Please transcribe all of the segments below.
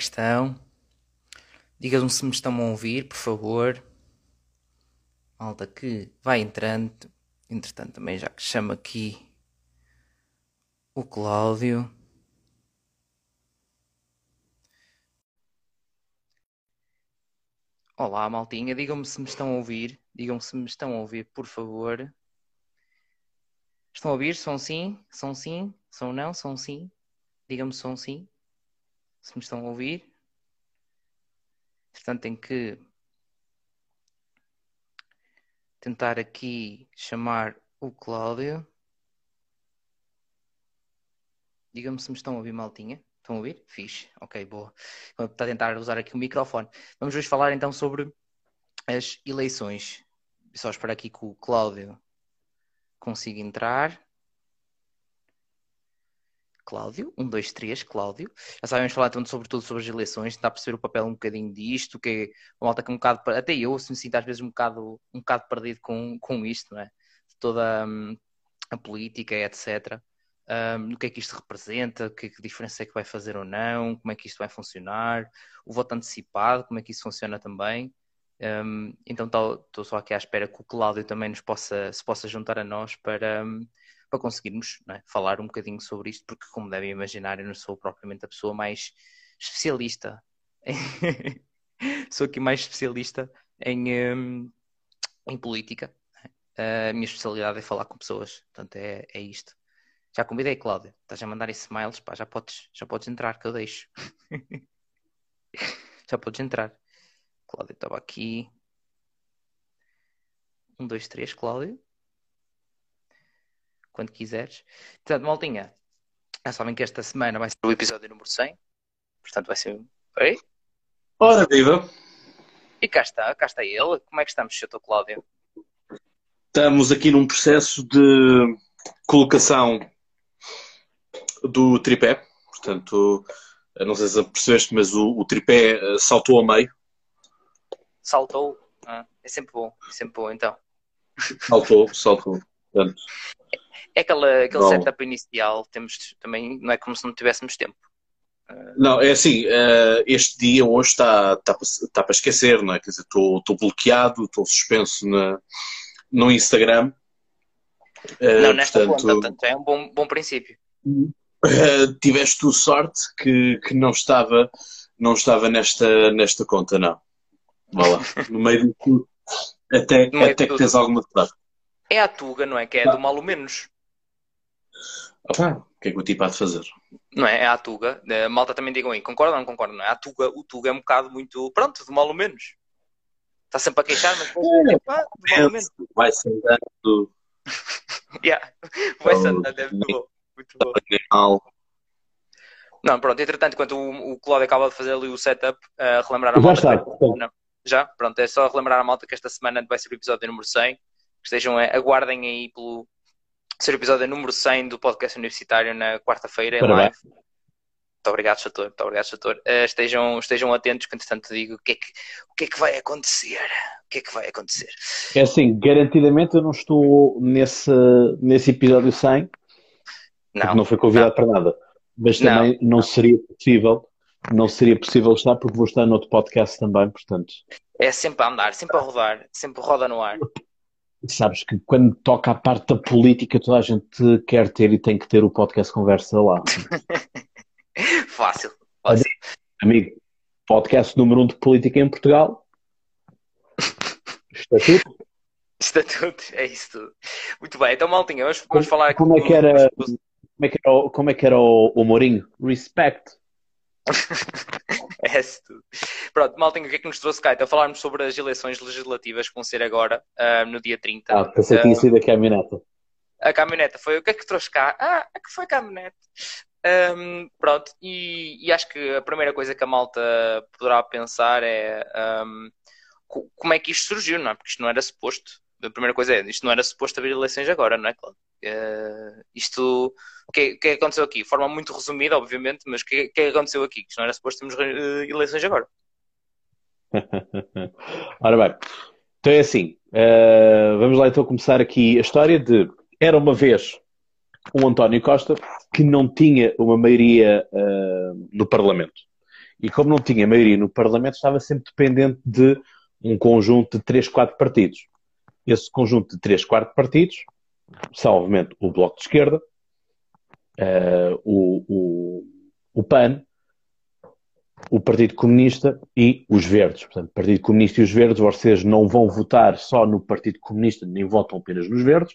que estão? Digam-me se me estão a ouvir, por favor. Malta que vai entrando. Entretanto, também já que chamo aqui o Cláudio. Olá, maltinha. Digam-me se me estão a ouvir. Digam-me se me estão a ouvir, por favor. Estão a ouvir? São sim? São sim? São não? São sim? Digam-me são sim. Se me estão a ouvir. Portanto, tenho que tentar aqui chamar o Cláudio. Diga-me se me estão a ouvir, maltinha. Estão a ouvir? Fixe. Ok, boa. Vou tentar usar aqui o microfone. Vamos hoje falar então sobre as eleições. Só esperar aqui que o Cláudio consiga entrar. Cláudio, um, dois, três, Cláudio. Já sabemos falar então, sobretudo sobre as eleições, tentar perceber o papel um bocadinho disto, que é uma malta que é um bocado, até eu se me sinto às vezes um bocado, um bocado perdido com, com isto, não é? Toda um, a política, etc. Um, o que é que isto representa, que, que diferença é que vai fazer ou não, como é que isto vai funcionar, o voto antecipado, como é que isso funciona também. Um, então estou só aqui à espera que o Cláudio também nos possa, se possa juntar a nós para, um, para conseguirmos é? falar um bocadinho sobre isto, porque, como devem imaginar, eu não sou propriamente a pessoa mais especialista. sou aqui mais especialista em, um, em política. É? A minha especialidade é falar com pessoas, portanto, é, é isto. Já convidei, Cláudia. Estás a mandar smiles, pá, já podes, já podes entrar, que eu deixo. já podes entrar. Cláudia estava aqui. Um, dois, três, Cláudio quando quiseres. Portanto, maltinha, já sabem que esta semana vai ser o episódio número 100. Portanto, vai ser. Oi? Ora, viva! E cá está, cá está ele. Como é que estamos, Sr. Cláudio? Estamos aqui num processo de colocação do tripé. Portanto, não sei se percebeste, mas o, o tripé eh, saltou a meio. Saltou? Ah, é sempre bom, é sempre bom então. Saltou, saltou. Portanto, é aquela, aquele Bom. setup inicial, temos também, não é como se não tivéssemos tempo. Não, é assim, eh, este dia hoje está, está, está para esquecer, não é? Quer dizer, estou, estou bloqueado, estou suspenso na, no Instagram. Eh, não, nesta portanto, conta, portanto, é um bom, bom princípio. Tiveste tu sorte que, que não estava, não estava nesta, nesta conta, não. Vá lá, no meio de tudo, até, até que tens alguma sorte. É a Tuga, não é? Que é do mal menos. Opa, o que é que o tipo há de fazer? Não é? É a Tuga. A malta também digam aí, concorda ou não concorda? Não é? A Tuga, o Tuga é um bocado muito, pronto, do mal ou menos. Está sempre a queixar, mas é, pá, do mal ou menos. Vai-se andando. yeah. Vai-se andando, é muito bom. Muito bom. Não, pronto, entretanto, enquanto o, o Cláudio acaba de fazer ali o setup, uh, relembrar a malta. Já está. Não, já? Pronto, é só relembrar a malta que esta semana vai ser o episódio número 100. Que estejam, aguardem aí pelo, ser o episódio número 100 do podcast universitário na quarta-feira em live. Muito obrigado, Chator. Muito obrigado, Chator. Uh, estejam, estejam atentos que, entretanto, digo o que, é que, o que é que vai acontecer. O que é que vai acontecer? É assim, garantidamente eu não estou nesse, nesse episódio 100, não, não foi convidado não. para nada. Mas também não, não seria possível, não seria possível estar porque vou estar noutro podcast também, portanto. É sempre a andar, sempre a rodar, sempre roda no ar. Sabes que quando toca a parte da política, toda a gente quer ter e tem que ter o podcast Conversa lá. fácil, fácil. Amigo, podcast número um de política em Portugal. Estatuto. Estatuto, é isso tudo. Muito bem, então maltinha, vamos, vamos falar aqui. Como é que era, como é que era, o, como é que era o, o Mourinho? Respect. é tudo. Pronto, Maltinho, o que é que nos trouxe cá? Então, falarmos sobre as eleições legislativas que vão ser agora, uh, no dia 30. Ah, pensei que tinha sido a caminhoneta. A caminhoneta foi o que é que trouxe cá? Ah, é que foi a caminhonete. Um, pronto, e, e, acho que a primeira coisa que a malta poderá pensar é um, como é que isto surgiu, não é? Porque isto não era suposto. A primeira coisa é, isto não era suposto haver eleições agora, não é, Claro? Uh, isto, o que, que, é que aconteceu aqui? De forma muito resumida, obviamente, mas o que, é que aconteceu aqui? Que não era suposto termos uh, eleições agora. Ora bem, então é assim, uh, vamos lá então começar aqui a história de era uma vez um António Costa que não tinha uma maioria no Parlamento. e como não tinha maioria no Parlamento, estava sempre dependente de um conjunto de 3, 4 partidos. Esse conjunto de 3, 4 partidos obviamente, o Bloco de Esquerda, uh, o, o, o PAN, o Partido Comunista e os Verdes. Portanto, Partido Comunista e os Verdes, vocês não vão votar só no Partido Comunista, nem votam apenas nos Verdes,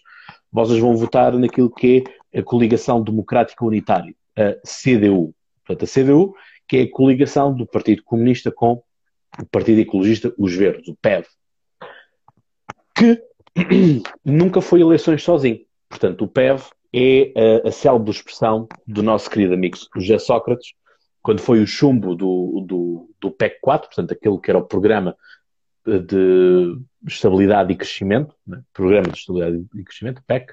vocês vão votar naquilo que é a Coligação Democrática Unitária, a CDU. Portanto, a CDU, que é a coligação do Partido Comunista com o Partido Ecologista, os Verdes, o PEV, que nunca foi eleições sozinho. Portanto, o PEV é a, a célebre expressão do nosso querido amigo José Sócrates, quando foi o chumbo do, do, do PEC 4, portanto, aquele que era o programa de estabilidade e crescimento, né? programa de estabilidade e crescimento, PEC,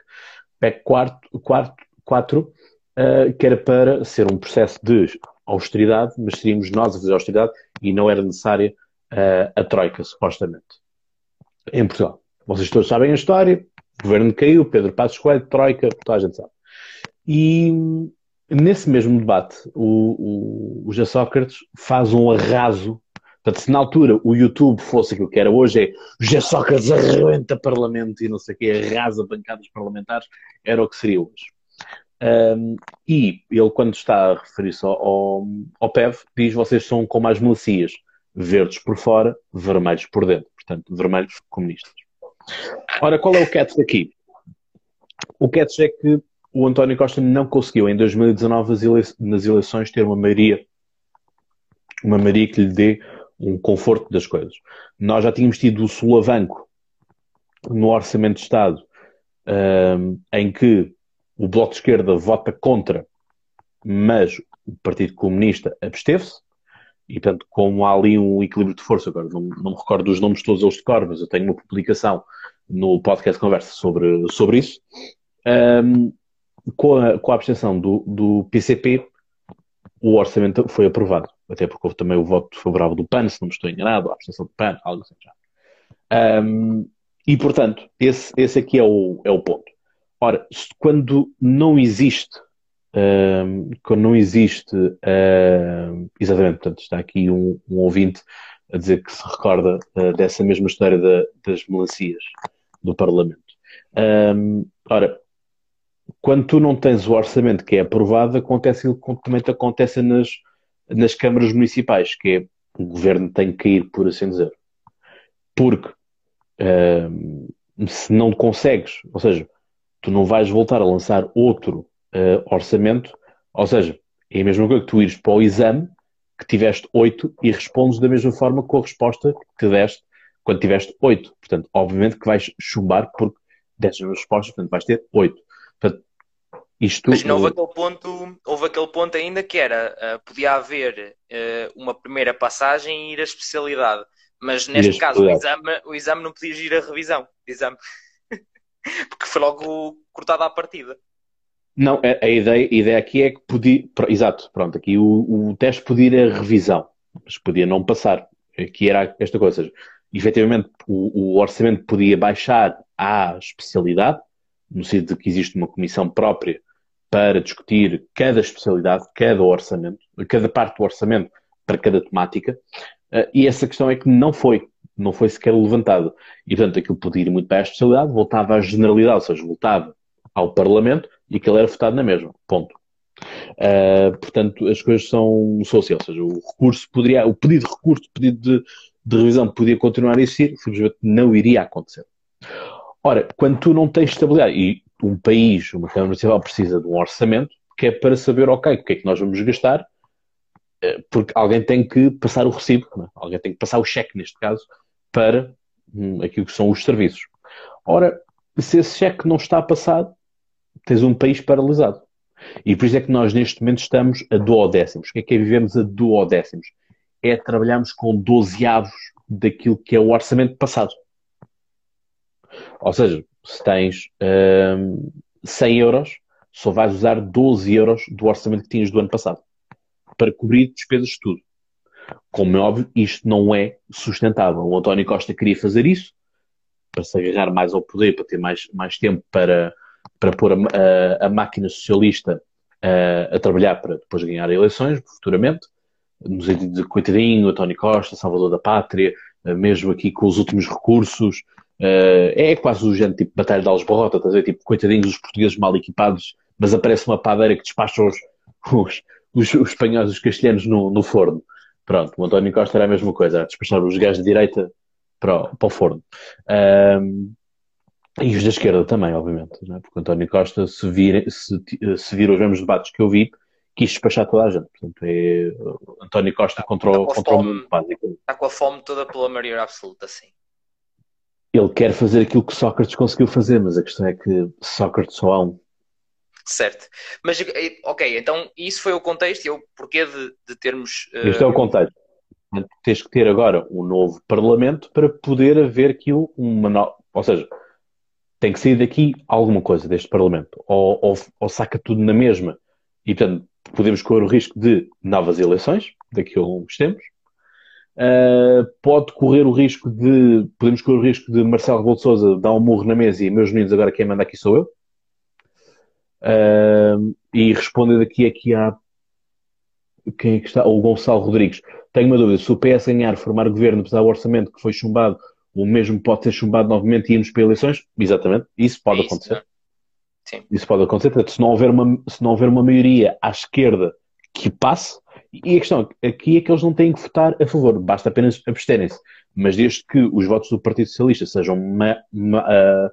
PEC 4, 4, 4 uh, que era para ser um processo de austeridade, mas seríamos nós a fazer austeridade e não era necessária uh, a Troika, supostamente, em Portugal. Vocês todos sabem a história, governo caiu, Pedro Passos Coelho, Troika, toda a gente sabe. E Nesse mesmo debate, o, o, o Sócrates faz um arraso. Portanto, se na altura o YouTube fosse aquilo que era hoje, é José Sócrates arrebenta parlamento e não sei o quê, arrasa bancadas parlamentares, era o que seria hoje. Um, e ele, quando está a referir-se ao, ao, ao PEV, diz: vocês são como as melancias, verdes por fora, vermelhos por dentro. Portanto, vermelhos comunistas. Ora, qual é o catch aqui? O catch é que o António Costa não conseguiu em 2019 nas eleições ter uma maioria, uma maioria que lhe dê um conforto das coisas. Nós já tínhamos tido o sulavanco no Orçamento de Estado um, em que o Bloco de Esquerda vota contra, mas o Partido Comunista absteve-se, e portanto, como há ali um equilíbrio de força, agora não, não me recordo dos nomes todos eles de cor, mas eu tenho uma publicação no podcast Conversa sobre, sobre isso. Um, com a, com a abstenção do, do PCP, o orçamento foi aprovado. Até porque houve também o voto favorável do PAN, se não me estou enganado, a abstenção do PAN, algo assim já. Um, e, portanto, esse, esse aqui é o, é o ponto. Ora, quando não existe, um, quando não existe, um, exatamente, portanto, está aqui um, um, ouvinte a dizer que se recorda uh, dessa mesma história da, das melancias do Parlamento. ora, quando tu não tens o orçamento que é aprovado, acontece o que também acontece nas, nas câmaras municipais, que é o governo tem que cair, por assim dizer. Porque uh, se não consegues, ou seja, tu não vais voltar a lançar outro uh, orçamento, ou seja, é a mesma coisa que tu ires para o exame, que tiveste 8 e respondes da mesma forma com a resposta que deste quando tiveste 8. Portanto, obviamente que vais chumbar porque deste as respostas, portanto vais ter 8. Portanto, isto... Mas não houve aquele ponto, houve aquele ponto ainda que era, uh, podia haver uh, uma primeira passagem e ir a especialidade. Mas neste caso o exame, o exame não podia ir a revisão. Exame. Porque foi logo cortado à partida. Não, a, a, ideia, a ideia aqui é que podia. Exato, pronto, aqui o, o teste podia ir a revisão, mas podia não passar. Aqui era esta coisa, ou seja, efetivamente o, o orçamento podia baixar à especialidade, no sentido de que existe uma comissão própria para discutir cada especialidade, cada orçamento, cada parte do orçamento para cada temática, eh, e essa questão é que não foi, não foi sequer levantada. E, portanto, aquilo podia ir muito para a especialidade, voltava à generalidade, ou seja, voltava ao Parlamento e aquilo era votado na mesma. Ponto. Uh, portanto, as coisas são sociais, ou seja, o recurso poderia, o pedido de recurso, o pedido de, de revisão podia continuar a existir, simplesmente não iria acontecer. Ora, quando tu não tens estabilidade, e um país, uma Câmara Municipal precisa de um orçamento que é para saber, ok, o que é que nós vamos gastar, eh, porque alguém tem que passar o recibo, é? alguém tem que passar o cheque, neste caso, para hum, aquilo que são os serviços. Ora, se esse cheque não está passado, tens um país paralisado. E por isso é que nós, neste momento, estamos a duodécimos. O que é que é vivemos a duodécimos? É trabalharmos com dozeavos daquilo que é o orçamento passado. Ou seja, se tens um, 100 euros, só vais usar 12 euros do orçamento que tinhas do ano passado para cobrir despesas de tudo. Como é óbvio, isto não é sustentável. O António Costa queria fazer isso para se agarrar mais ao poder, para ter mais, mais tempo para, para pôr a, a, a máquina socialista a, a, trabalhar para depois ganhar eleições futuramente. no sentido de coitadinho, António Costa, Salvador da Pátria, mesmo aqui com os últimos recursos, é quase o género tipo Batalha de Alsborrota, estás a ver? Tipo, coitadinhos os portugueses mal equipados, mas aparece uma padeira que despacha os, os, os, os espanhóis os castelhanos no, no forno. Pronto, o António Costa era a mesma coisa, despachar os gajos de direita para o, para o forno. Um, e os da esquerda também, obviamente, né? porque António Costa, se vir, se, se vir os mesmos debates que eu vi, quis despachar toda a gente. Portanto, é António Costa está, contra, está contra fome, o mundo, basicamente. Está com a fome toda pela maioria absoluta, sim. Ele quer fazer aquilo que Sócrates conseguiu fazer, mas a questão é que Sócrates só há um. Certo. Mas, eh, ok, então isso foi o contexto e o porquê de, de termos. Uh... Este é o contexto. Tens que ter agora um novo Parlamento para poder haver aqui uma nova. Ou seja, tem que sair daqui alguma coisa deste Parlamento. Ou, ou, ou saca tudo na mesma. E, portanto, podemos correr o risco de novas eleições daqui a alguns tempos. Uh, pode correr o risco de. Podemos correr o risco de Marcelo Rebelo de dar um murro na mesa e meus meninos, agora quem manda aqui sou eu. Uh, e respondendo aqui, aqui há quem é que está? O Gonçalo Rodrigues. Tenho uma dúvida. Se o PS ganhar, formar governo, apesar do orçamento que foi chumbado, o mesmo pode ser chumbado novamente e irmos para eleições? Exatamente. Isso pode isso, acontecer. É? Sim. Isso pode acontecer. Portanto, se não, houver uma, se não houver uma maioria à esquerda que passe, e a questão aqui é que eles não têm que votar a favor, basta apenas absterem-se. Mas desde que os votos do Partido Socialista sejam ma, ma, uh,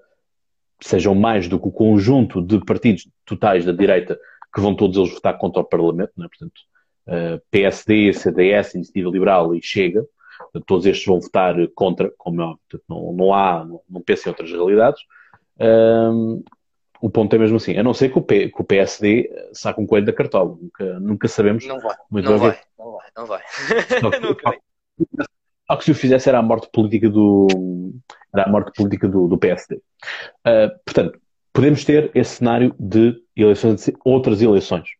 sejam mais do que o conjunto de partidos totais da direita que vão todos eles votar contra o Parlamento, né? portanto, uh, PSD, CDS, Iniciativa Liberal e Chega, todos estes vão votar contra, como é óbvio, não, não há, não, não penso em outras realidades. Um, o ponto é mesmo assim, a não ser que o, P, que o PSD saque um coelho da cartola, nunca, nunca sabemos. Não vai, não vai, não vai, não vai, Só que, só que se o fizesse era a morte política do, era a morte política do, do PSD. Uh, ah, portanto, podemos ter esse cenário de eleições, outras eleições.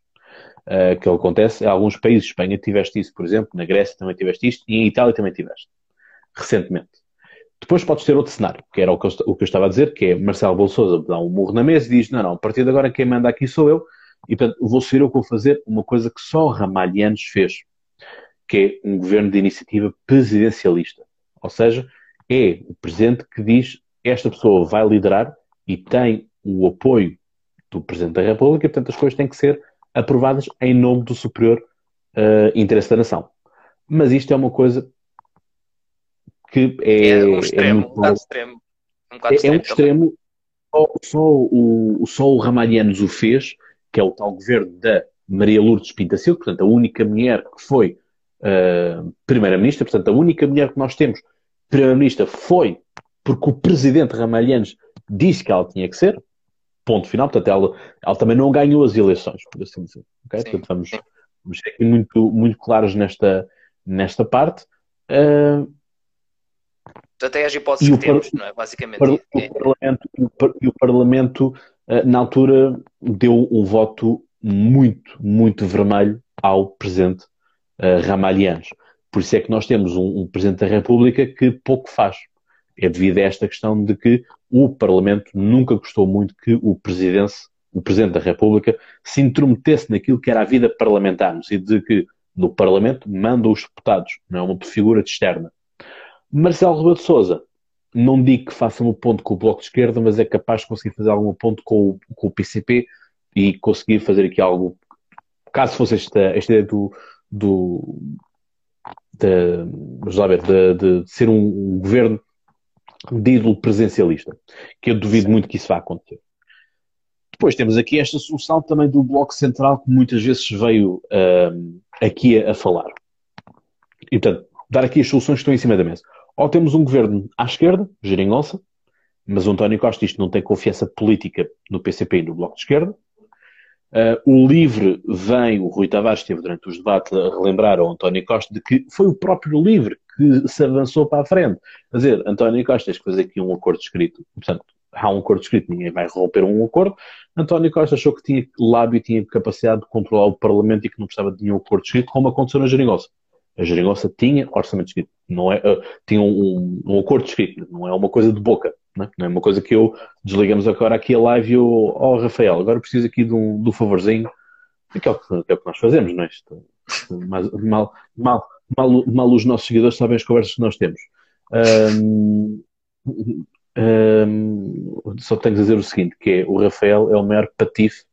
Uh, que acontece em alguns países. Espanha tiveste isso, por exemplo, na Grécia também tiveste isto e em Itália também tiveste, recentemente. Depois podes ter outro cenário, que era o que eu, o que eu estava a dizer, que é Marcelo Bolsouza dá um murro na mesa e diz: Não, não, a partir de agora quem manda aqui sou eu, e portanto vou ser eu que vou fazer uma coisa que só Ramalhianos fez, que é um governo de iniciativa presidencialista. Ou seja, é o presidente que diz esta pessoa vai liderar e tem o apoio do Presidente da República, e portanto as coisas têm que ser aprovadas em nome do superior uh, interesse da nação. Mas isto é uma coisa que é, é um extremo, é muito, um bocado extremo. Um bocado é, extremo, é um extremo só, o, só o Ramalhianos o fez, que é o tal governo da Maria Lourdes Pintacil, portanto, a única mulher que foi uh, primeira-ministra, portanto, a única mulher que nós temos primeira-ministra foi porque o presidente Ramalhianos disse que ela tinha que ser, ponto final, portanto, ela, ela também não ganhou as eleições, por assim dizer. Okay? Portanto, vamos, vamos ser aqui muito, muito claros nesta, nesta parte. Uh, até as hipóteses que temos, não é? Basicamente. O é. Parlamento, e o Parlamento, eh, na altura, deu um voto muito, muito vermelho ao Presidente uh, Ramalhianos. Por isso é que nós temos um, um, Presidente da República que pouco faz. É devido a esta questão de que o Parlamento nunca gostou muito que o Presidente, o Presidente da República se intrometesse naquilo que era a vida parlamentar, no sentido de que no Parlamento manda os deputados, não é uma figura de externa. Marcelo Rebelo de Souza, não digo que faça um ponto com o Bloco de Esquerda, mas é capaz de conseguir fazer algum ponto com o, com o PCP e conseguir fazer aqui algo, caso fosse esta, esta ideia do, do de, vamos lá ver, de, de ser um, um, governo de ídolo presencialista, que eu duvido muito que isso vá acontecer. Depois temos aqui esta solução também do Bloco Central, que muitas vezes veio uh, aqui a, a falar. E, portanto, dar aqui as soluções que estão em cima da mesa. Ou temos um governo à esquerda, geringonça, mas o António Costa isto não tem confiança política no PCP e no Bloco de Esquerda. Uh, o LIVRE vem, o Rui Tavares esteve durante os debates a relembrar ao António Costa de que foi o próprio LIVRE que se avançou para a frente. Quer dizer, António Costa, tens que fazer aqui um acordo escrito. Portanto, há um acordo escrito, ninguém vai romper um acordo. António Costa achou que tinha lábio e tinha capacidade de controlar o Parlamento e que não precisava de nenhum acordo escrito, como aconteceu na Geringonça. A Geringonça tinha orçamento escrito, não é, uh, tinha um, um, acordo escrito, não é uma coisa de boca, não é? não é uma coisa que eu desligamos agora aqui a live e eu, oh Rafael, agora preciso aqui de um, um favorzinho, que é, o que, que é o que nós fazemos, não é? Isto, Mal, mal, mal, mal, mal os nossos seguidores sabem as conversas que nós temos. Um, um, só tenho que dizer o seguinte, que é, o Rafael é o maior patife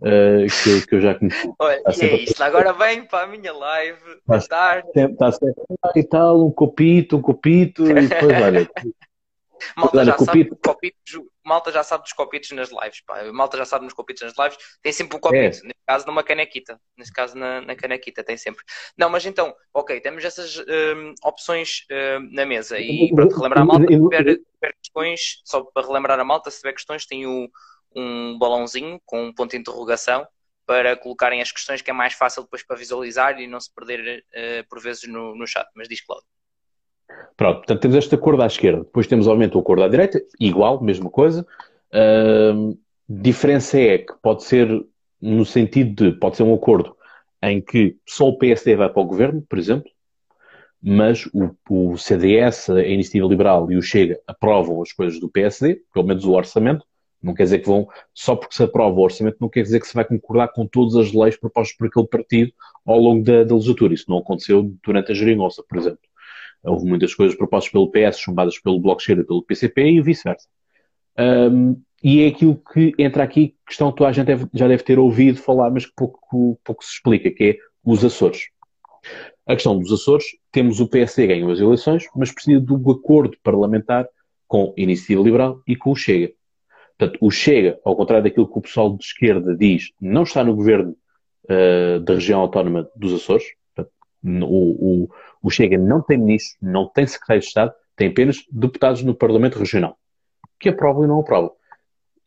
uh, que, que, eu já conheci. Olha, e é isto, agora vem para a minha live, está tarde. Está sempre, e tal, um copito, um copito, e depois, olha... Malta, olha, já copito. sabe copitos, malta já sabe dos copitos nas lives, pá. Malta já sabe nos copitos nas lives, tem sempre um copito, é. nesse caso numa canequita, nesse caso na, na, canequita tem sempre. Não, mas então, ok, temos essas um, opções um, na mesa e para relembrar a malta, se tiver, tiver, questões, só para relembrar a malta, se tiver questões, tem o, um balãozinho com um ponto de interrogação para colocarem as questões que é mais fácil depois para visualizar e não se perder uh, por vezes no, no chat. Mas diz Cláudio. Pronto, portanto temos este acordo à esquerda, depois temos obviamente o acordo à direita, igual, mesma coisa. Uh, diferença é que pode ser no sentido de, pode ser um acordo em que só o PSD vai para o governo, por exemplo, mas o, o CDS, a Iniciativa Liberal e o Chega aprovam as coisas do PSD, pelo menos o orçamento, não quer dizer que vão, só porque se aprova o orçamento, não quer dizer que se vai concordar com todas as leis propostas por aquele partido ao longo da, da legislatura. Isso não aconteceu durante a geringonça, por exemplo. Houve muitas coisas propostas pelo PS, chumbadas pelo Bloco Cheira, pelo PCP e vice-versa. Um, e é aquilo que entra aqui, questão que toda a gente deve, já deve ter ouvido falar, mas que pouco, pouco se explica, que é os Açores. A questão dos Açores, temos o PSD ganhou as eleições, mas precisa do acordo parlamentar com a Iniciativa Liberal e com o Chega. Portanto, o Chega, ao contrário daquilo que o pessoal de esquerda diz, não está no governo uh, da região autónoma dos Açores. O, o, o, Chega não tem ministro, não tem secretário de Estado, tem apenas deputados no Parlamento Regional, que aprovam e não aprovam.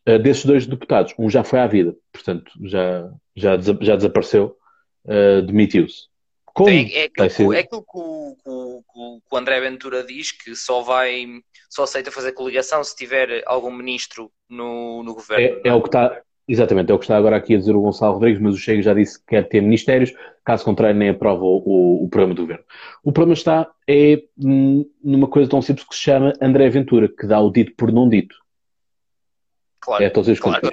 Uh, desses dois deputados, um já foi à vida, portanto, já, já, já desapareceu, uh, demitiu-se. Como é, é, aquilo, é aquilo que o, que o André Ventura diz, que só vai, só aceita fazer coligação se tiver algum ministro no, no governo. É, é o que está, exatamente, é o que está agora aqui a dizer o Gonçalo Rodrigues, mas o Chega já disse que quer ter ministérios, caso contrário nem aprova o, o, programa do governo. O problema está é numa coisa tão simples que se chama André Ventura, que dá o dito por não dito. Claro, é, todos claro.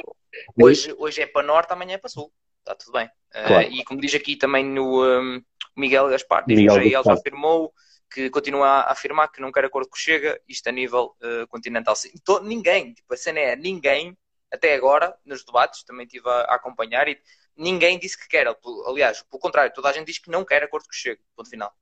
Hoje, hoje é para norte, amanhã é para sul. Está tudo bem. Claro. Uh, e como diz aqui também no um, Miguel Gaspar, diz Miguel que já afirmou que continua a afirmar que não quer acordo com o Chega, isto a nível uh, continental. Todo, ninguém, tipo, a cena é ninguém, até agora, nos debates, também estive a, a, acompanhar, e ninguém disse que quer. Aliás, pelo contrário, toda a gente diz que não quer acordo com o Chega, ponto final.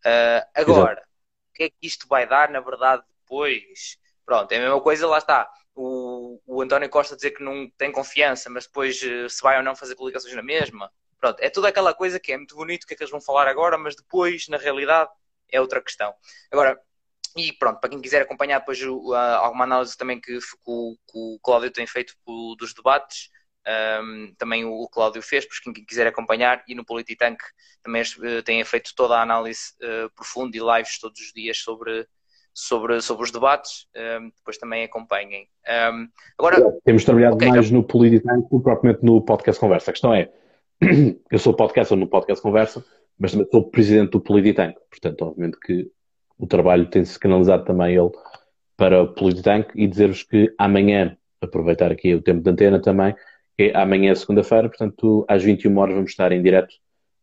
Uh, agora, o que é que isto vai dar, na verdade, depois? Pronto, é a mesma coisa, lá está. O, o António Costa dizer que não tem confiança, mas depois uh, se vai ou não fazer coligações na mesma. Pronto, é toda aquela coisa que é muito bonito o que é que eles vão falar agora, mas depois, na realidade, é outra questão. Agora, e pronto, para quem quiser acompanhar depois alguma análise também que, que, o, que o Cláudio tem feito dos debates, um, também o, Cláudio fez, para quem quiser acompanhar, e no Polititank também uh, tem feito toda a análise uh, profunda e lives todos os dias sobre, sobre, sobre os debates, um, depois também acompanhem. Um, agora, Temos trabalhado okay, mais já... no Polititank do que propriamente no Podcast Conversa. A questão é, eu sou podcast no Podcast Conversa, mas também sou presidente do Polititank, portanto, obviamente que o trabalho tem-se canalizado também ele para o Polititank e dizer-vos que amanhã, aproveitar aqui o tempo de antena também, é amanhã, segunda-feira, portanto, às 21 horas vamos estar em direto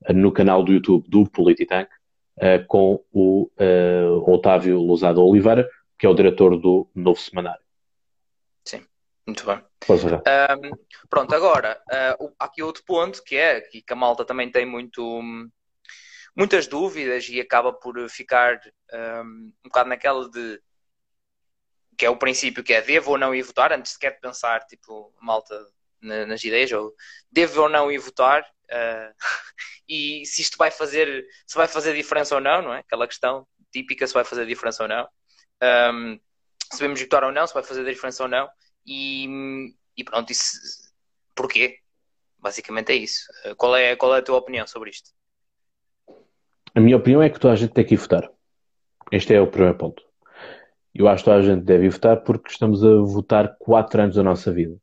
eh, no canal do YouTube do Polititank uh, com o uh, Otávio Lousado Oliveira, que é o diretor do Novo Semanário. Sim, muito bem. Um, pronto, agora, uh, aqui outro ponto que é que a malta também tem muito. Muitas dúvidas e acaba por ficar um, um bocado naquela de que é o princípio que é devo ou não ir votar, antes sequer de pensar, tipo, malta na, nas ideias, ou devo ou não ir votar, uh, e se isto vai fazer, se vai fazer diferença ou não, não é? Aquela questão típica, se vai fazer diferença ou não. Um, se devemos votar ou não, se vai fazer diferença ou não. E, e pronto, isso, porquê? Basicamente é isso. Uh, qual é, qual é a tua opinião sobre isto? A minha opinião é que toda a gente tem que ir votar. Este é o primeiro ponto. Eu acho que toda a gente deve ir votar porque estamos a votar quatro anos da nossa vida.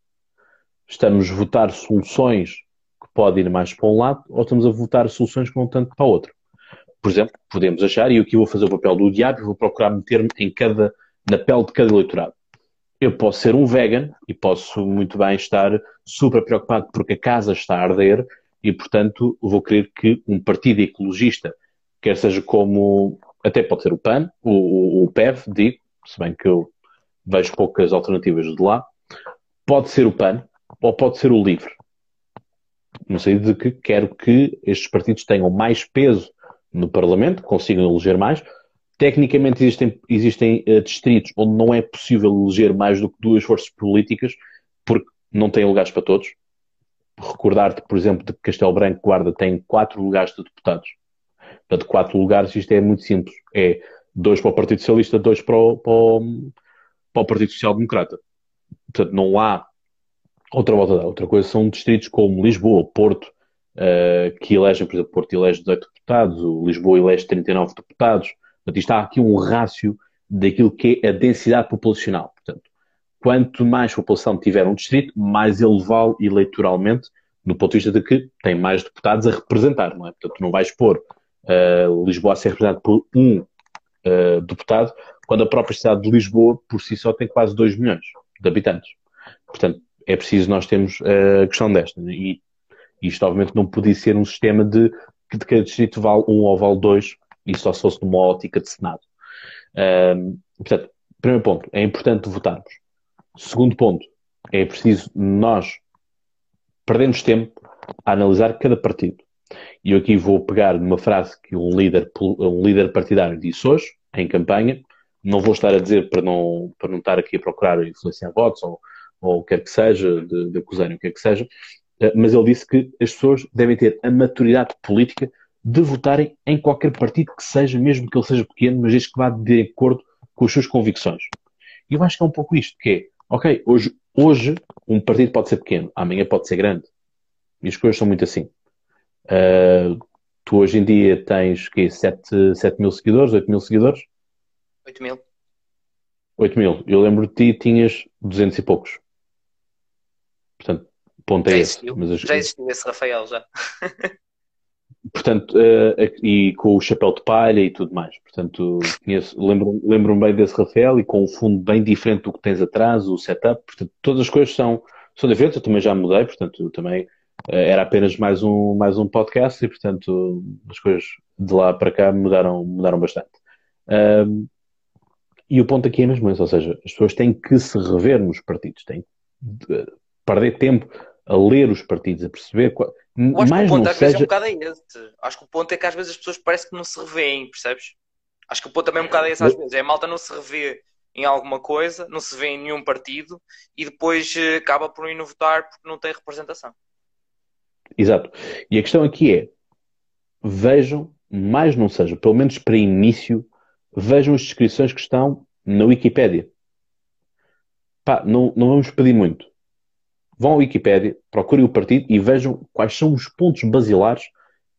Estamos a votar soluções que podem ir mais para um lado ou estamos a votar soluções que vão tanto para o outro. Por exemplo, podemos achar, e aqui vou fazer o papel do diabo, vou procurar meter-me em cada, na pele de cada eleitorado. Eu posso ser um vegan e posso muito bem estar super preocupado porque a casa está a arder e, portanto, vou querer que um partido ecologista, quer seja como, até pode ser o PAN, o, o PEV, digo, se bem que eu vejo poucas alternativas de lá, pode ser o PAN ou pode ser o LIVRE. No sentido de que quero que estes partidos tenham mais peso no Parlamento, consigam eleger mais. Tecnicamente existem, existem uh, distritos onde não é possível eleger mais do que duas forças políticas, porque não têm lugares para todos. Recordar-te, por exemplo, de que Castelo Branco Guarda tem quatro lugares de deputados. Portanto, quatro lugares, isto é muito simples. É dois para o Partido Socialista, dois para o, para o, para o Partido Social Democrata. Portanto, não há outra volta da outra coisa. São distritos como Lisboa, Porto, uh, que elegem, por exemplo, Porto elege 18 deputados, Lisboa elege 39 deputados. Portanto, isto há aqui um rácio daquilo que é a densidade populacional. Portanto, quanto mais população tiver um distrito, mais ele vale eleitoralmente, no ponto de vista de que tem mais deputados a representar, não é? Portanto, não vais pôr uh, Lisboa a ser representado por um uh, deputado, quando a própria cidade de Lisboa, por si só, tem quase 2 milhões de habitantes. Portanto, é preciso nós termos a questão desta. E isto, obviamente, não podia ser um sistema de que de cada distrito vale um ou vale dois, e só se fosse numa ótica de Senado. Portanto, primeiro ponto, é importante votarmos. Segundo ponto, é preciso nós perdermos tempo a analisar cada partido. E eu aqui vou pegar numa frase que um líder, um líder partidário disse hoje, em campanha. Não vou estar a dizer para não, para não estar aqui a procurar influenciar votos ou, ou o que quer que seja, de, de acusarem o que quer que seja, eh, mas ele disse que as pessoas devem ter a maturidade política de votarem em qualquer partido que seja, mesmo que ele seja pequeno, mas desde que vá de acordo com as suas convicções. E eu acho que é um pouco isto, que é, ok, hoje, hoje um partido pode ser pequeno, amanhã pode ser grande. E as coisas são muito assim. Uh, tu hoje em dia tens que 7, 7 mil seguidores, 8 mil seguidores? 8 mil. 8 mil. Eu lembro de ti tinhas 200 e poucos. Portanto, ponto é esse. Mas Já existiu esse Rafael, já. Portanto, uh, e com o chapéu de palha e tudo mais. Portanto, lembro-me lembro bem desse Rafael e com um fundo bem diferente do que tens atrás, o setup. Portanto, todas as coisas são, são diferentes. Eu também já mudei, portanto, também uh, era apenas mais um, mais um podcast e, portanto, as coisas de lá para cá mudaram, mudaram bastante. e o ponto aqui é mesmo esse, ou seja, as pessoas têm que se rever nos partidos, têm que perder tempo a ler os partidos, a perceber. Qual... Acho mais que o ponto às seja... vezes é um bocado é esse. Acho que o ponto é que às vezes as pessoas parece que não se revêem, percebes? Acho que o ponto também é um bocado é esse às vezes. É a malta não se revê em alguma coisa, não se vê em nenhum partido e depois eh, acaba por no votar porque não tem representação. Exato. E a questão aqui é: vejam, mais não seja, pelo menos para início, vejam as descrições que estão na Wikipédia. Pá, não, não vamos pedir muito vão à Wikipédia, procurem o partido e vejam quais são os pontos basilares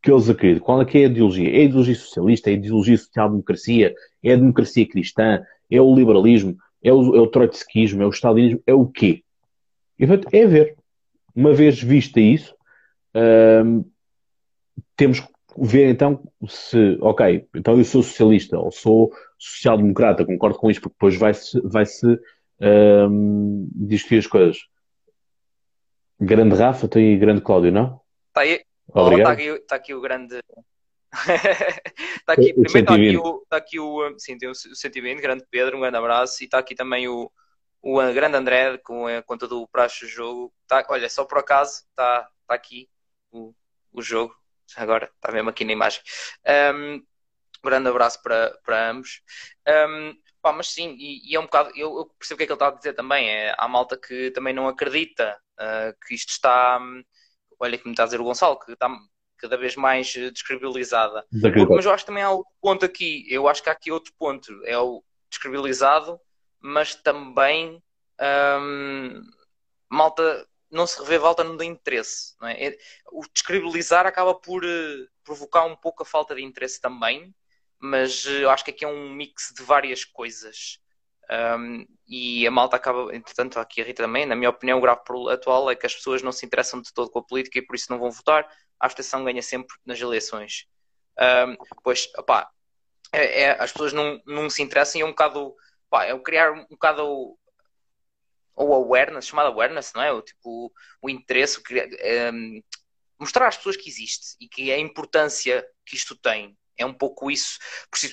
que eles acreditam. Qual é que é a ideologia? É a ideologia socialista? É a ideologia social-democracia? É a democracia cristã? É o liberalismo? É o, é o trotskismo? É o stalinismo? É o quê? E, portanto, é ver. Uma vez vista isso, hum, temos que ver então se, ok, então eu sou socialista ou sou social-democrata, concordo com isso, porque depois vai-se vai -se, hum, discutir as coisas. Grande Rafa, tem grande Cláudio, não? Está aí. Obrigado. Está aqui, está aqui o grande. está aqui, o primeiro está aqui, o, está aqui o. Sim, tem o 120, grande Pedro, um grande abraço. E está aqui também o, o grande André com a conta do Praxe Jogo. Está, olha, só por acaso está, está aqui o, jogo. Agora está mesmo aqui na imagem. Um, grande abraço para, para ambos. Um, Pá, mas sim, e, e, é um bocado, eu, eu, percebo o que é que ele está a dizer também, é, há malta que também não acredita uh, que isto está, olha que me está a dizer o Gonçalo, que está cada vez mais descredibilizada. Mas eu acho que também há outro ponto aqui, eu acho que há aqui outro ponto, é o descredibilizado, mas também malta não se revê, volta não dá interesse. Não é? é o descredibilizar acaba por uh, provocar um pouco a falta de interesse também, mas eh, eu acho que aqui é um mix de várias coisas. Um, e a malta acaba, entretanto, aqui a Rita também, na minha opinião, o grave atual é que as pessoas não se interessam de todo com a política e por isso não vão votar. A abstenção ganha sempre nas eleições. Um, pois, opá, é, é, as pessoas não, não se interessam e é um bocado, opá, é criar um bocado ou awareness, chamada awareness, não é? O, tipo, o interesse, um, mostrar às pessoas que existe e que é a importância que isto tem. É um pouco isso,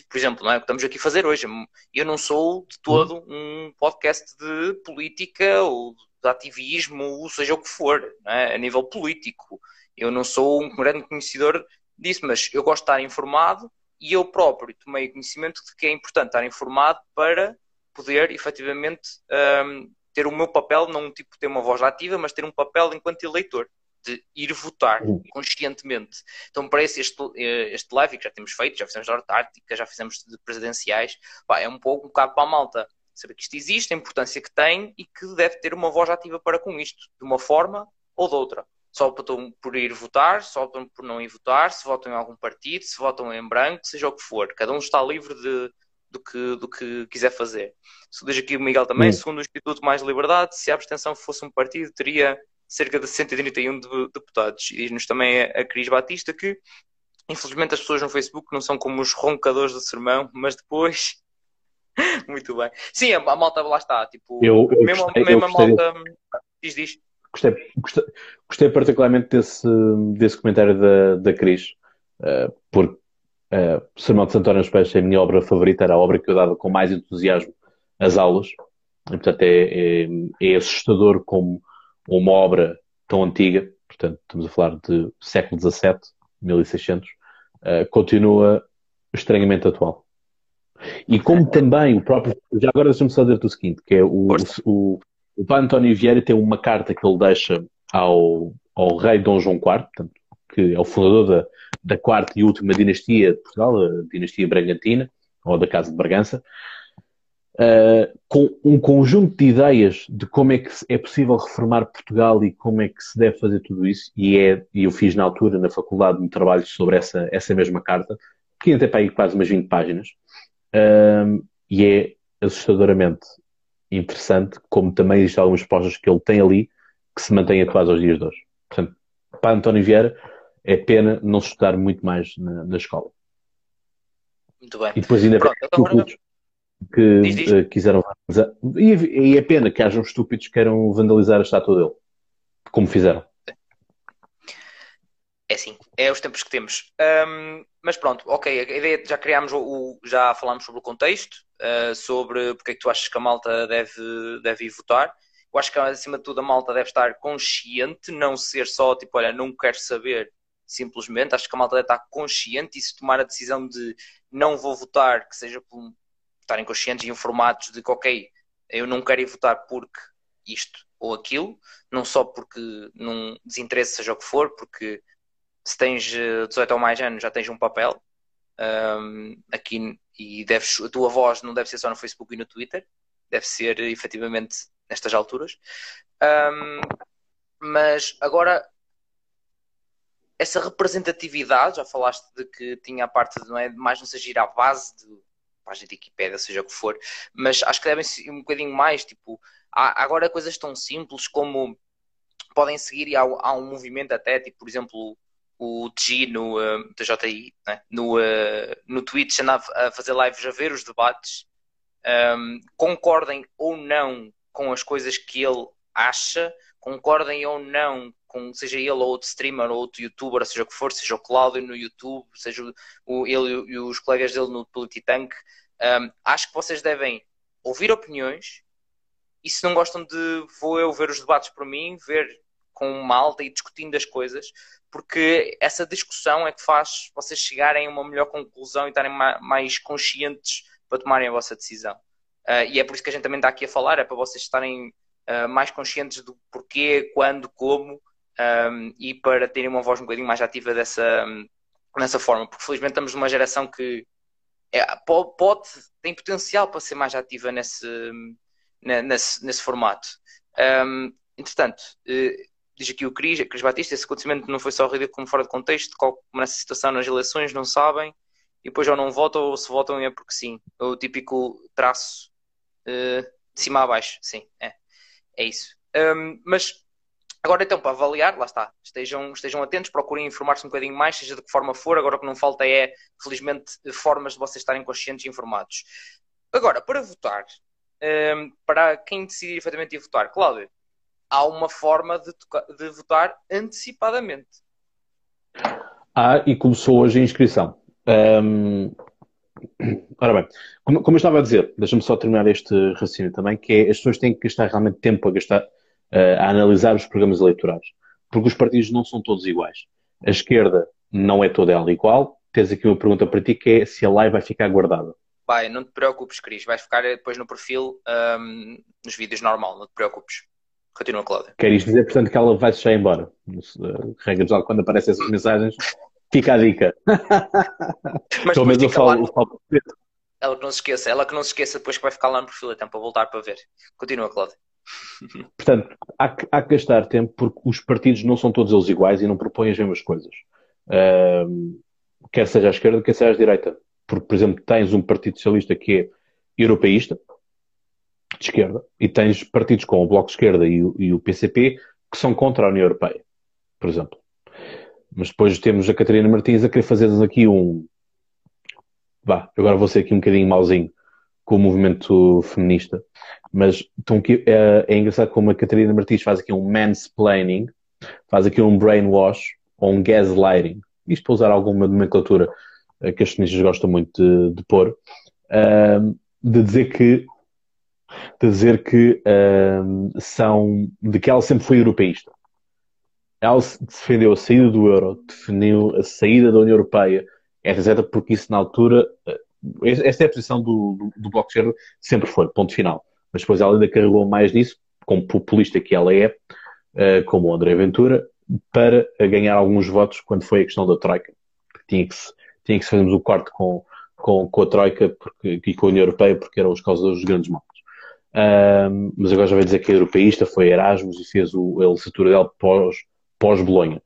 por, exemplo, não é o que estamos aqui a fazer hoje. Eu não sou de todo um podcast de política ou de ativismo, ou seja o que for, é? a nível político. Eu não sou um grande conhecedor disso, mas eu gosto de estar informado e eu próprio tomei conhecimento de que é importante estar informado para poder efetivamente um, ter o meu papel, não tipo ter uma voz ativa, mas ter um papel enquanto eleitor de ir votar uhum. conscientemente. Então, parece este, eh, este live que já temos feito, já fizemos da Ártica, já fizemos de presidenciais, pá, é um pouco um bocado para a malta saber que isto existe, a importância que tem e que deve ter uma voz ativa para com isto, de uma forma ou de outra. Só por ir votar, só por não ir votar, se votam em algum partido, se votam em branco, seja o que for. Cada um está livre de, do, que, do que quiser fazer. Se diz aqui o Miguel também, uhum. segundo o Instituto Mais Liberdade, se a abstenção fosse um partido, teria cerca de 131 deputados. E diz-nos também a Cris Batista que, infelizmente, as pessoas no Facebook não são como os roncadores do sermão, mas depois. Muito bem. Sim, a, a malta lá está. Tipo, eu, eu mesmo, gostei, mesmo eu a malta. Diz, diz. Gostei, gostei, gostei, particularmente desse, desse comentário da, da Cris, uh, porque uh, o Sermão de Santo António dos Peixes é a minha obra favorita, era a obra que eu dava com mais entusiasmo às aulas, e, portanto é, é, é assustador como uma obra tão antiga, portanto, estamos a falar de século XVII, 1600, uh, continua estranhamente atual. E como também o próprio. Já agora deixa-me só dizer o seguinte: que é o, o, o Pai António Vieira tem uma carta que ele deixa ao, ao rei Dom João IV, portanto, que é o fundador da, da quarta e última dinastia de Portugal, a dinastia Bragantina, ou da Casa de Bragança, uh, com um conjunto de ideias de como é que é possível reformar Portugal e como é que se deve fazer tudo isso, e, é, eu fiz na altura, na faculdade, um trabalho sobre essa, essa mesma carta, que até para aí quase umas 20 páginas, uh, e é assustadoramente interessante, como também existem algumas propostas que ele tem ali que se mantêm atuais aos dias de hoje. Portanto, para António Vieira, é pena não se estudar muito mais na, na escola. Muito bem. E depois ainda Pronto, agora que diz, diz. Uh, quiseram e, e é pena que hajam estúpidos que queiram vandalizar a estátua dele, como fizeram. É assim, é os tempos que temos. Um, mas pronto, ok, a ideia já criámos o, já falámos sobre o contexto, uh, sobre porque é que tu achas que a malta deve, deve ir votar. Eu acho que acima de tudo a malta deve estar consciente, não ser só tipo, olha, não quero saber simplesmente. Acho que a malta deve estar consciente e se tomar a decisão de não vou votar, que seja por estarem conscientes e informados de que, ok, eu não quero ir votar porque isto ou aquilo, não só porque não desinteresse, seja o que for, porque se tens 18 eh, ou mais anos já tens um papel um, aqui e deves, a tua voz não deve ser só no Facebook e no Twitter, deve ser efetivamente nestas alturas. Um, mas agora essa representatividade, já falaste de que tinha a parte de não é mais não seja ir à base de página de Wikipedia, seja o que for, mas acho que devem ser um bocadinho mais, tipo, há agora coisas tão simples como podem seguir e há, há um movimento até, tipo, por exemplo, o TG no uh, TJI, né? no, uh, no Twitch anda a fazer lives a ver os debates, um, concordem ou não com as coisas que ele acha, concordem ou não com seja ele ou outro streamer ou outro youtuber, seja o que for, seja o Cláudio no YouTube, seja o, ele e os colegas dele no Polititank, um, acho que vocês devem ouvir opiniões e se não gostam de vou eu ver os debates por mim, ver com malta e discutindo as coisas, porque essa discussão é que faz vocês chegarem a uma melhor conclusão e estarem mais conscientes para tomarem a vossa decisão. Uh, e é por isso que a gente também está aqui a falar, é para vocês estarem uh, mais conscientes do porquê, quando, como um, e para terem uma voz um bocadinho mais ativa dessa, dessa forma, porque felizmente estamos numa geração que é, pode, tem potencial para ser mais ativa nesse, nesse, nesse formato. Um, entretanto, uh, diz aqui o Cris, Cris Batista, esse acontecimento não foi só ridículo como fora de contexto, como nessa situação nas eleições, não sabem, e depois ou não votam ou se votam é porque sim. O típico traço uh, de cima a baixo, sim, é, é isso. Um, mas Agora então, para avaliar, lá está, estejam, estejam atentos, procurem informar-se um bocadinho mais, seja de que forma for, agora o que não falta é, felizmente, formas de vocês estarem conscientes e informados. Agora, para votar, um, para quem decidir efetivamente ir votar, Cláudio, há uma forma de, de votar antecipadamente. Ah, e começou hoje a inscrição. Um, ora bem, como, como, eu estava a dizer, deixa-me só terminar este raciocínio também, que é as pessoas têm que gastar realmente tempo a gastar uh, a analisar os programas eleitorais. Porque os partidos não são todos iguais. A esquerda não é toda ela igual. Tens aqui uma pergunta para ti que é se a live vai ficar guardada. Vai, não te preocupes, Cris. Vais ficar depois no perfil, um, nos vídeos normal, não te preocupes. Continua, Cláudia. Queres dizer, portanto, que ela vai se já embora. Regra geral, quando aparecem essas mensagens, fica a dica. Mas Pelo menos eu falo. Ela que não se esqueça, ela que não se esqueça depois que vai ficar lá no perfil, então para voltar para ver. Continua, Cláudia. Portanto, há que, há que gastar tempo porque os partidos não são todos eles iguais e não propõem as mesmas coisas. Uh, quer seja à esquerda, quer seja à direita. Porque, por exemplo, tens um Partido Socialista que é europeísta, de esquerda, e tens partidos como o Bloco de Esquerda e o, e o PCP que são contra a União Europeia, por exemplo. Mas depois temos a Catarina Martins a querer fazer-nos aqui um. Vá, agora vou ser aqui um bocadinho mauzinho com o movimento feminista, mas então, é, é engraçado como a Catarina Martins faz aqui um mansplaining, faz aqui um brainwash ou um gaslighting, isto para usar alguma nomenclatura eh, que as feministas gostam muito de, de pôr, de dizer que de dizer que são de que ela sempre foi europeísta. Ela defendeu a saída do euro, defendeu a saída da União Europeia, etc, porque isso na altura, eh, esta é a posição do, do, do Bloco de Esquerda, sempre foi, ponto final. Mas depois ela ainda carregou mais nisso, como populista que ela é, uh, como o André Ventura, para ganhar alguns votos quando foi a questão da Troika. Tinha que se, tinha que fazermos o corte com, com, com a Troika porque, e com a União Europeia, porque eram os causadores dos grandes males. Um, mas agora já vai dizer que é europeísta, foi Erasmus e fez o, a licenciatura dele pós, pós-Bolonha.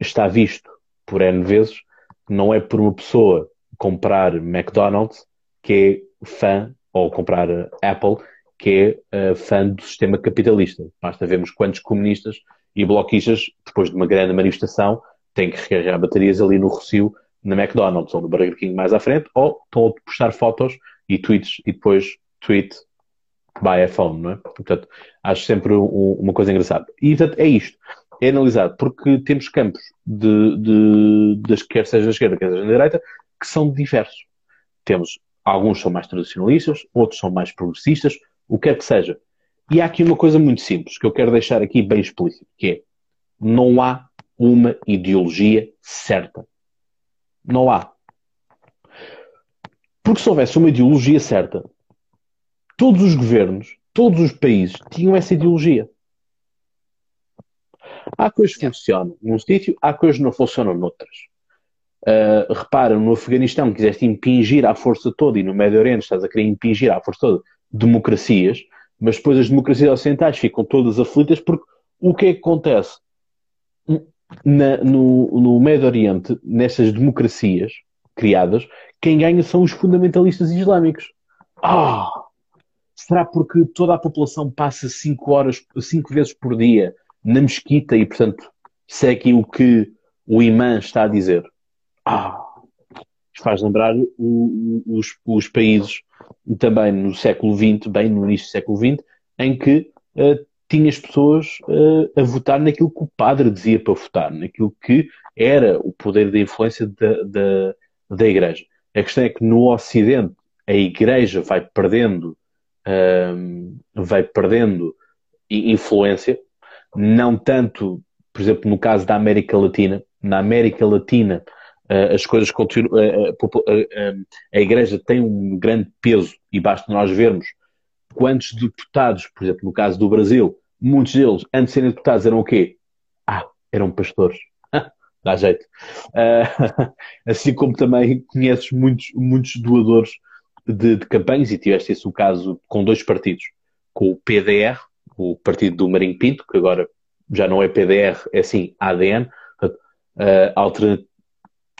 Está visto por N vezes não é por uma pessoa comprar McDonald's que é fã, ou comprar Apple, que é uh, fã do sistema capitalista. Basta vermos quantos comunistas e bloquistas, depois de uma grande manifestação, têm que recarregar baterias ali no Rocio, na McDonald's ou no Burger King mais à frente, ou estão a postar fotos e tweets e depois tweet by iPhone, não é? Portanto, acho sempre um, uma coisa engraçada. E, portanto, é isto. É analisado porque temos campos de, de, de quer seja da esquerda, quer seja da direita, que são diversos. Temos alguns são mais tradicionalistas, outros são mais progressistas, o que quer que seja. E há aqui uma coisa muito simples que eu quero deixar aqui bem explícito, que é não há uma ideologia certa. Não há. Porque se houvesse uma ideologia certa, todos os governos, todos os países tinham essa ideologia. Há coisas que funcionam num sítio, há coisas que não funcionam noutras. Uh, repara, no Afeganistão quiseste impingir à força toda e no Médio Oriente estás a querer impingir à força toda democracias, mas depois as democracias ocidentais ficam todas aflitas porque o que é que acontece? Na, no, no Médio Oriente, nessas democracias criadas, quem ganha são os fundamentalistas islâmicos. Ah! Será porque toda a população passa 5 horas, 5 vezes por dia na mesquita e, portanto, segue o que o imã está a dizer? Ah! Faz lembrar o, o, os, os países também no século XX, bem no início do século XX, em que uh, tinhas pessoas uh, a votar naquilo que o padre dizia para votar, naquilo que era o poder de influência da, da, da Igreja. A questão é que no Ocidente a Igreja vai perdendo vai perdendo influência, não tanto, por exemplo, no caso da América Latina. Na América Latina, uh, as coisas continuam. Uh, a Igreja tem um grande peso e basta nós vermos quantos deputados, por exemplo, no caso do Brasil, muitos deles, antes de serem deputados, eram o quê? Ah, eram pastores. Dá jeito. Uh, assim como também conheces muitos, muitos doadores de, de campanhas e tiveste esse o caso com dois partidos, com o PDR, o partido do Marinho Pinto, que agora já não é PDR, é sim ADN, portanto,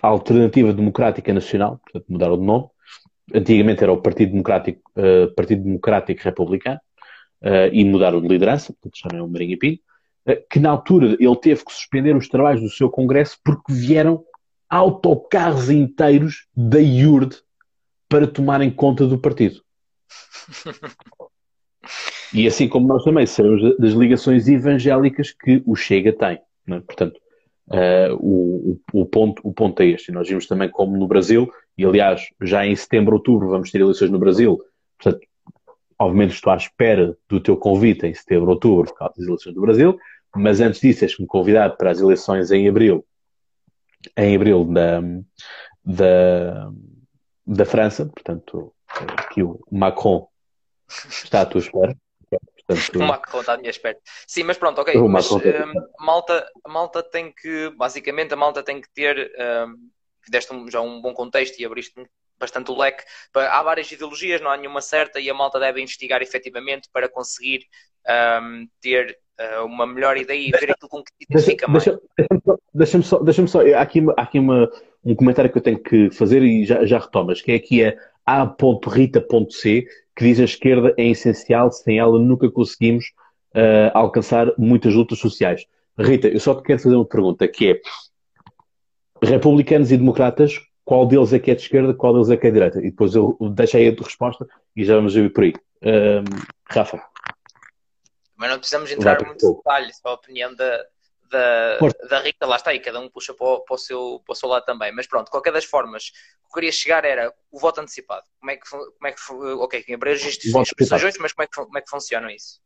a Alternativa Democrática Nacional, portanto mudaram de nome, antigamente era o Partido Democrático, uh, Partido Democrático Republicano, uh, e mudaram de liderança, portanto já não é o Marinho Pinto, uh, que na altura ele teve que suspender os trabalhos do seu congresso porque vieram autocarros inteiros da IURD para tomarem conta do partido. e assim como nós também sabemos das ligações evangélicas que o Chega tem. É? Portanto, Uh, o, o, ponto, o ponto é este. Nós vimos também como no Brasil, e aliás, já em setembro, outubro, vamos ter eleições no Brasil. Portanto, obviamente estou à espera do teu convite em setembro, outubro, por causa das eleições do Brasil, mas antes disso, és-me convidado para as eleições em abril, em abril da, da, da França, portanto, aqui o Macron está à tua espera. Portanto, o Macron está à minha espera. Sim, mas pronto, ok. Mas, um, malta, malta tem que, basicamente, a malta tem que ter, um, deste já um bom contexto e abriste bastante o leque. Há várias ideologias, não há nenhuma certa e a malta deve investigar efetivamente para conseguir um, ter uh, uma melhor ideia e ver aquilo com que se identifica deixa, mais. Deixa-me só, deixa só, há aqui, há aqui uma, um comentário que eu tenho que fazer e já, já retomas, que é aqui é a.rita.c, que diz a esquerda é essencial, sem ela nunca conseguimos uh, alcançar muitas lutas sociais. Rita, eu só te quero fazer uma pergunta, que é republicanos e democratas, qual deles é que é de esquerda, qual deles é que é de direita? E depois eu deixo aí a tua resposta e já vamos ver por aí. Uh, Rafa. Mas não precisamos entrar muito em detalhes, a opinião da, da, da Rita, lá está aí, cada um puxa para o, para, o seu, para o seu lado também. Mas pronto, qualquer das formas, o que eu queria chegar era o voto antecipado. Como é que, como é que ok, em breve instituições, mas como é, que, como é que funciona isso?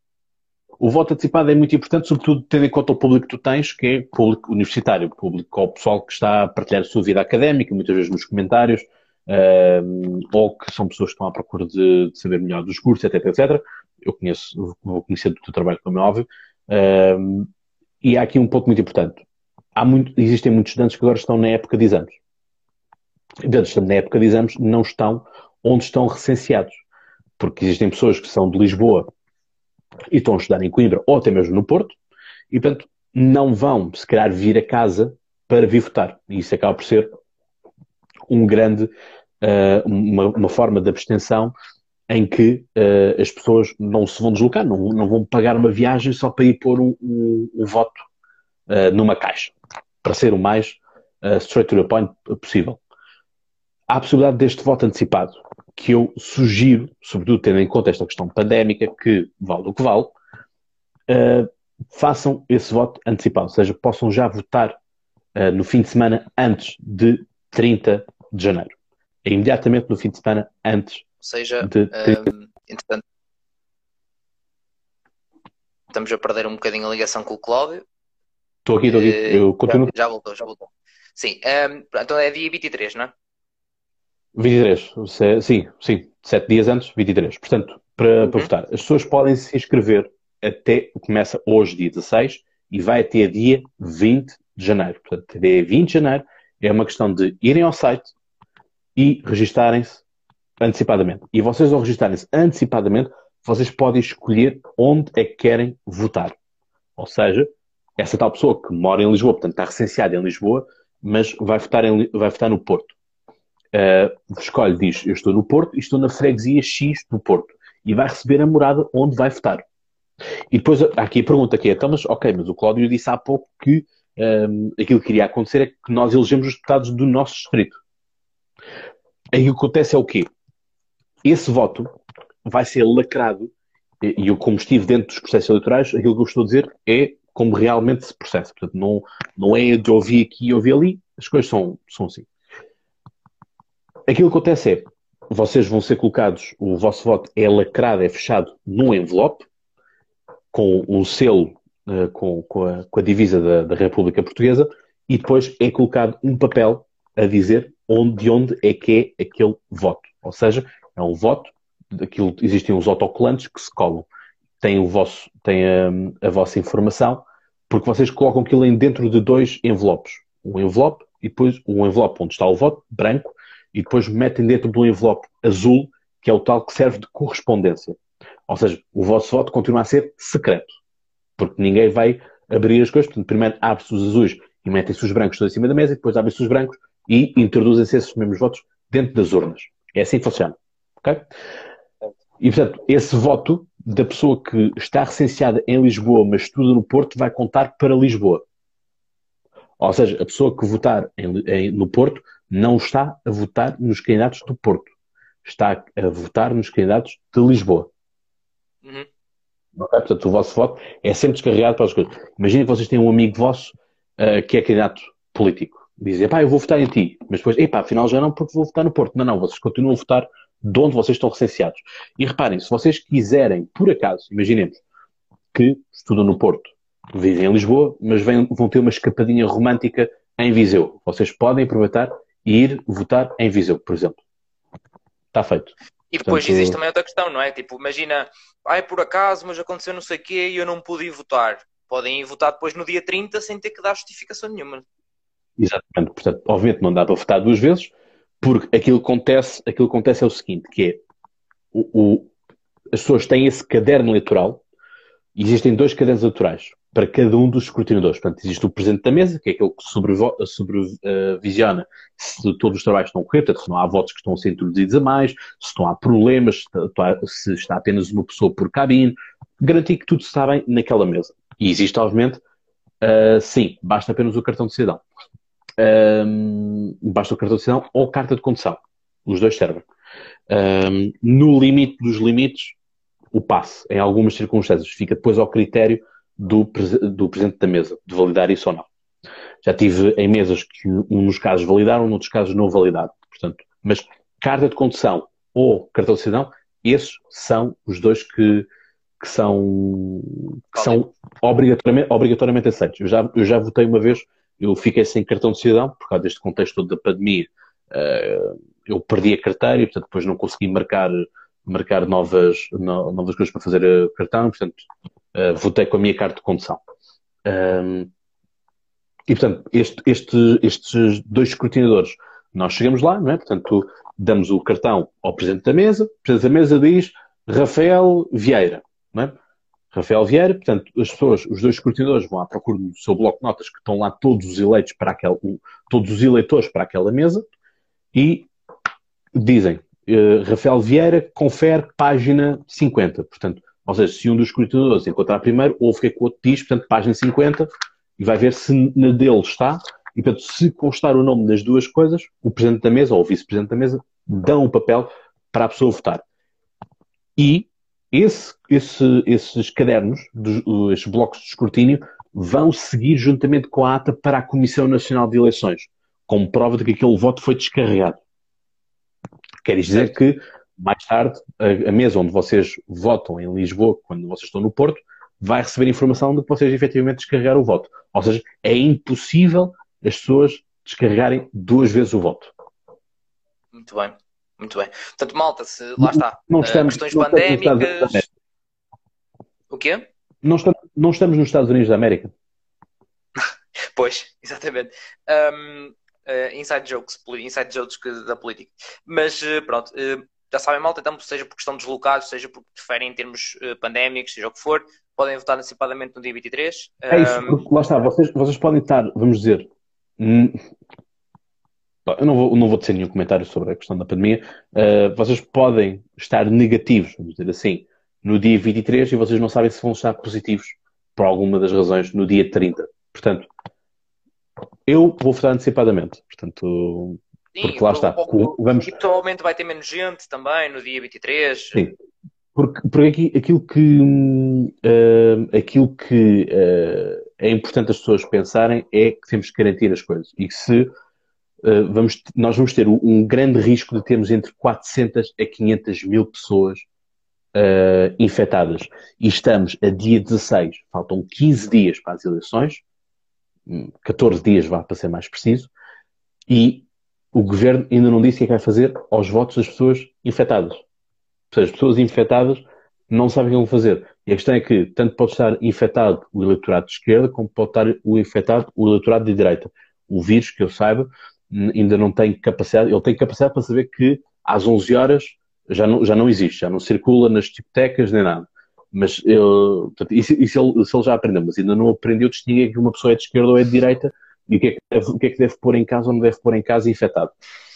O voto antecipado é muito importante, sobretudo tendo em conta o público que tu tens, que é público universitário, público ou pessoal que está a partilhar a sua vida académica, muitas vezes nos comentários, um, ou que são pessoas que estão à procura de, de, saber melhor dos cursos, etc, etc. Eu conheço, vou conhecer do teu trabalho, como é óbvio. Um, e há aqui um ponto muito importante. Há muito, existem muitos estudantes que agora estão na época de exames. Estudantes na época de exames não estão onde estão recenseados. Porque existem pessoas que são de Lisboa e estão a estudar em Coimbra ou até mesmo no Porto e, portanto, não vão, se calhar, vir a casa para vir votar. E isso acaba por ser um grande, uma, uma, forma de abstenção em que uh, as pessoas não se vão deslocar, não, não vão pagar uma viagem só para ir pôr um voto uh, numa caixa, para ser o mais straight to the point possível. Há a possibilidade deste voto antecipado, que eu sugiro, sobretudo tendo em conta esta questão pandémica, que vale o que vale, façam esse voto antecipado, ou seja, possam já votar no fim de semana antes de 30 de janeiro. É imediatamente no fim de semana antes. Ou seja, um, entretanto, estamos a perder um bocadinho a ligação com o Cláudio. Estou aqui, estou aqui. Eh, Eu continuo. Já, já voltou, já voltou. Sim, um, então é dia 23, não é? 23, sim, sim, sete dias antes, 23. Portanto, para, uhum. para votar, as pessoas podem se inscrever até, começa hoje, dia 16, e vai até dia 20 de janeiro. Portanto, até 20 de janeiro é uma questão de irem ao site e registarem-se antecipadamente. E vocês, ao registarem-se antecipadamente, vocês podem escolher onde é que querem votar. Ou seja, essa tal pessoa que mora em Lisboa, portanto está recenseada em Lisboa, mas vai votar, em, vai votar no Porto. Uh, escolhe, diz, eu estou no Porto e estou na freguesia X do Porto. E vai receber a morada onde vai votar. E depois, aqui a pergunta que é, então, mas, ok, mas o Cláudio disse há pouco que um, aquilo que iria acontecer é que nós elegemos os deputados do nosso distrito. Aí o que acontece é o quê? Esse voto vai ser lacrado, e eu, como estive dentro dos processos eleitorais, aquilo que eu estou a dizer é como realmente se processa. Portanto, não, não é de ouvir aqui e ouvir ali, as coisas são, são assim. Aquilo que acontece é, vocês vão ser colocados, o vosso voto é lacrado, é fechado num envelope, com um selo uh, com, com, a, com, a, divisa da, da, República Portuguesa e depois é colocado um papel a dizer onde, de onde é que é aquele voto. Ou seja, é um voto, daquilo, existem os autocolantes que se colam. Tem, o vosso, tem a, a vossa informação, porque vocês colocam aquilo em dentro de dois envelopes. Um envelope e depois um envelope onde está o voto, branco, e depois metem dentro do envelope azul, que é o tal que serve de correspondência. Ou seja, o vosso voto continua a ser secreto porque ninguém vai abrir as coisas. Portanto, primeiro abre-se os azuis e metem-se os brancos todos em cima da mesa, e depois abrem-se os brancos e introduzem-se esses mesmos votos dentro das urnas. É assim que funciona. E, portanto, esse voto da pessoa que está recenseada em Lisboa, mas estuda no Porto, vai contar para Lisboa. Ou seja, a pessoa que votar em, em, no Porto não está a votar nos candidatos do Porto. Está a votar nos candidatos de Lisboa. Uhum. Okay? Portanto, o vosso voto é sempre descarregado para as coisas. Imaginem que vocês têm um amigo vosso uh, que é candidato político. Dizem, pá, eu vou votar em ti, mas depois, epá, afinal já não, porque vou votar no Porto. Não, não, vocês continuam a votar de onde vocês estão recenseados. E reparem, se vocês quiserem, por acaso, imaginemos que estudam no Porto, vivem em Lisboa, mas vêm, vão ter uma escapadinha romântica em Viseu. Vocês podem aproveitar e ir votar em Viseu, por exemplo. Está feito. E depois Portanto... existe também outra questão, não é? Tipo, imagina, ai por acaso, mas aconteceu não sei o quê e eu não pude ir votar. Podem ir votar depois no dia 30 sem ter que dar justificação nenhuma. Exatamente. Portanto, obviamente não dá para votar duas vezes, porque aquilo que acontece, aquilo que acontece é o seguinte, que é o, o, as pessoas têm esse caderno eleitoral e existem dois cadernos eleitorais para cada um dos escrutinadores. Portanto, existe o presidente da mesa, que é aquele que sobrevisiona se todos os trabalhos estão corretos, se não há votos que estão a ser introduzidos a mais, se não há problemas, se está apenas uma pessoa por cabine, garantir que tudo está bem naquela mesa. E existe, obviamente, uh, sim, basta apenas o cartão de cidadão. Um, basta o cartão de cidadão ou carta de condução. Os dois servem. Um, no limite dos limites, o passe, em algumas circunstâncias, fica depois ao critério do, do presidente da mesa, de validar isso ou não. Já tive em mesas que um nos casos validaram, noutros casos não validaram. Portanto, mas carta de condução ou cartão de cidadão, esses são os dois que, que são, que são obrigatoriamente, obrigatoriamente aceitos. Eu já, eu já votei uma vez, eu fiquei sem cartão de cidadão, por causa deste contexto da pandemia. Uh, eu perdi a carteira e, portanto, depois não consegui marcar, marcar novas, no, novas coisas para fazer a cartão, portanto, uh, votei com a minha carta de condução. Um, e, portanto, este, este, estes dois escrutinadores, nós chegamos lá, não é? Portanto, damos o cartão ao Presidente da Mesa, o Presidente da Mesa diz Rafael Vieira, não é? Rafael Vieira, portanto, as pessoas, os dois escrutinadores vão à procura do seu bloco de notas, que estão lá todos os eleitos para aquele, todos os eleitores para aquela mesa, e dizem, uh, Rafael Vieira confere página 50, portanto, ou seja, se um dos escrutinadores encontrar primeiro, ouve o que é que o outro diz, portanto, página 50, e vai ver se na dele está, e portanto, se constar o nome das duas coisas, o presidente da mesa ou o vice-presidente da mesa dão o papel para a pessoa votar. E esse, esse, esses cadernos, dos, esses blocos de escrutínio, vão seguir juntamente com a ata para a Comissão Nacional de Eleições, como prova de que aquele voto foi descarregado. Quer dizer que mais tarde, a, a, mesa onde vocês votam em Lisboa, quando vocês estão no Porto, vai receber informação de que vocês efetivamente descarregaram o voto. Ou seja, é impossível as pessoas descarregarem duas vezes o voto. Muito bem, muito bem. Portanto, malta, se lá está, não, estamos, questões não pandémicas. O quê? Não estamos, não estamos nos Estados Unidos da América. pois, exatamente. Um, uh, eh, inside jokes, inside jokes da política. Mas uh, pronto, uh, já sabem, malta, então, seja porque estão deslocados, seja porque preferem em termos uh, pandémicos, seja o que for, podem votar antecipadamente no dia 23. É isso, um... lá está, vocês, vocês podem estar, vamos dizer, eu não vou, não vou dizer nenhum comentário sobre a questão da pandemia, uh, vocês podem estar negativos, vamos dizer assim, no dia 23 e vocês não sabem se vão estar positivos por alguma das razões no dia 30. Portanto, eu vou votar antecipadamente. Portanto, Sim, porque lá está. vamos... E provavelmente vai ter menos gente também no dia 23. Sim. Porque, porque aqui, aquilo que, uh, aquilo que uh, é importante as pessoas pensarem é que temos que garantir as coisas. E que se uh, vamos, nós vamos ter um grande risco de termos entre 400 a 500 mil pessoas infectadas. E estamos a dia 16, faltam 15 dias para as eleições, 14 hum, dias vá para ser mais preciso, e o governo ainda não disse o que é que vai fazer aos votos das pessoas infectadas. Ou seja, as pessoas infectadas não sabem o que vão fazer. E a questão é que tanto pode estar infectado o eleitorado de esquerda, como pode estar o infectado o eleitorado de direita. O vírus, que eu saiba, ainda não tem capacidade, ele tem capacidade para saber que às 11 horas já não, já não existe, já não circula nas discotecas nem nada. Mas ele, portanto, isso, isso ele, isso ele já aprendeu, mas ainda não aprendeu distinguir que uma pessoa é de esquerda ou é de direita e o que é que deve, o que é que deve pôr em casa ou não deve pôr em casa infectado.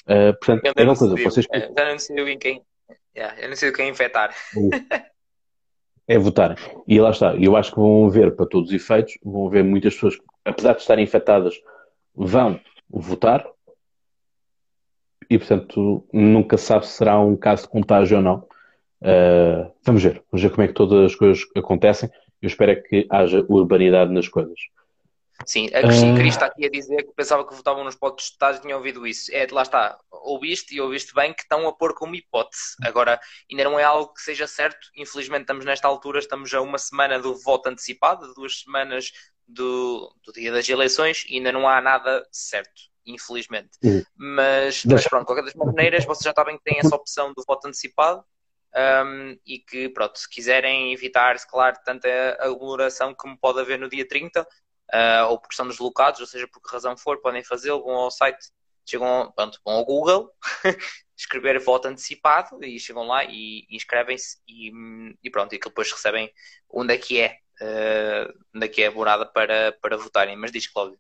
Uh, portanto, é uma coisa, vocês... Já não decidiu em quem... Yeah, eu não sei quem infectar. é votar. E lá está. Eu acho que vão ver, para todos os efeitos, vão ver muitas pessoas, apesar de estarem infectadas, vão votar. E, portanto, nunca sabe se será um caso de contágio ou não. Uh, vamos ver. Vamos ver como é que todas as coisas acontecem. Eu espero é que haja urbanidade nas coisas. Sim, a Cristina uh... está aqui a dizer que pensava que votavam nos potes estados e tinha ouvido isso. É, lá está, ouviste e ouviste bem que estão a pôr como hipótese. Agora, ainda não é algo que seja certo. Infelizmente, estamos nesta altura, estamos a uma semana do voto antecipado, duas semanas do, do dia das eleições e ainda não há nada certo, infelizmente. Uhum. Mas, mas pronto, qualquer das maneiras, vocês já sabem que têm essa opção do voto antecipado. Um, e que, pronto, se quiserem evitar, claro, tanta aglomeração como pode haver no dia 30, uh, ou porque estão deslocados, ou seja, por que razão for, podem fazê-lo, vão ao site, chegam, pronto, vão ao Google, escrever voto antecipado e chegam lá e, e inscrevem-se e, e, pronto, e que depois recebem onde é que é, uh, onde é que é a morada para, para votarem. Mas diz, Cláudio.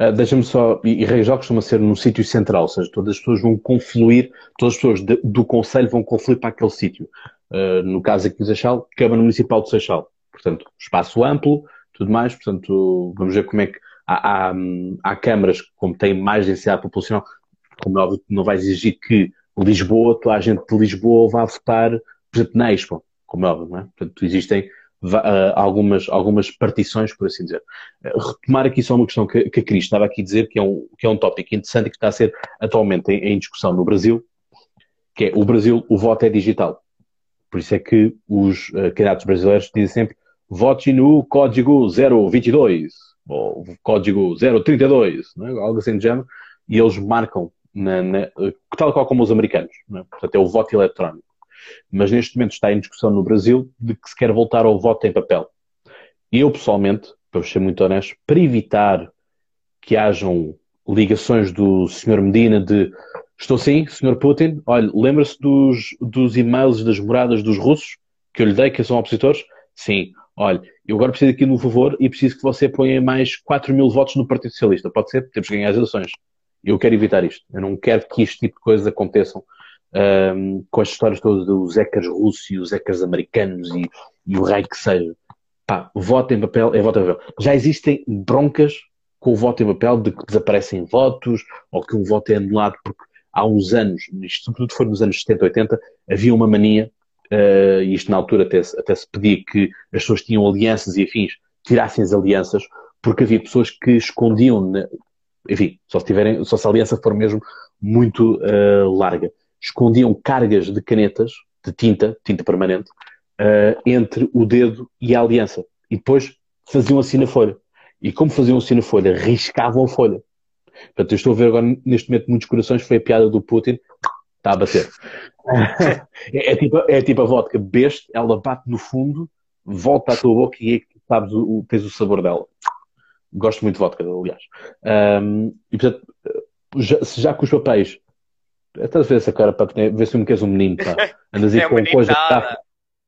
Uh, Deixa-me só, e, e Reijó costuma ser num sítio central, ou seja, todas as pessoas vão confluir, todas as pessoas de, do Conselho vão confluir para aquele sítio. Uh, no caso aqui do Seixal, Câmara Municipal do Seixal. Portanto, espaço amplo, tudo mais. Portanto, vamos ver como é que há, há, há câmaras, como têm mais densidade populacional, como é óbvio, não vai exigir que Lisboa, toda a gente de Lisboa vá votar, por exemplo, na Expo, como é óbvio, não é? Portanto, existem algumas, algumas partições, por assim dizer. Uh, retomar aqui só uma questão que, que a Cris estava aqui a dizer, que é um, que é um tópico interessante e que está a ser atualmente em, em discussão no Brasil, que é o Brasil, o voto é digital. Por isso é que os uh, candidatos brasileiros dizem sempre vote no código 022 ou código 032, né? algo assim de género, e eles marcam, na, na, tal qual como os americanos, né? portanto é o voto eletrónico. Mas neste momento está em discussão no Brasil de que se quer voltar ao voto em papel. Eu, pessoalmente, para ser muito honesto, para evitar que hajam ligações do Sr. Medina de estou sim, Sr. Putin, olha, lembra-se dos, dos e-mails das moradas dos russos que eu lhe dei, que são opositores? Sim olha, eu agora preciso aqui de um favor e preciso que você ponha mais 4 mil votos no Partido Socialista. Pode ser? Temos que ganhar as eleições. Eu quero evitar isto. Eu não quero que este tipo de coisas aconteçam um, com as histórias todas dos hackers russos e os hackers americanos e, e o raio que seja. Pá, voto em papel é voto em papel. Já existem broncas com o voto em papel de que desaparecem votos ou que um voto é anulado porque há uns anos, isto sobretudo foi nos anos 70, 80, havia uma mania uh, e isto na altura até, até se pedia que as pessoas tinham alianças e afins, tirassem as alianças, porque havia pessoas que escondiam, enfim, só se, tiverem, só se a aliança for mesmo muito uh, larga, escondiam cargas de canetas, de tinta, tinta permanente, uh, entre o dedo e a aliança. E depois faziam assim na folha. E como faziam assim na folha, riscavam a folha. Portanto, eu estou a ver agora, neste momento, muitos corações, foi a piada do Putin, está a bater. é, é, tipo, é tipo a vodka, beste, ela bate no fundo, volta à tua boca e é que sabes o, tens o sabor dela. Gosto muito de vodka, aliás. Um, e portanto, já, se já com os papéis, estás a ver essa cara para ver se me queres um menino, pá. Andas aí é com coisa. Tá...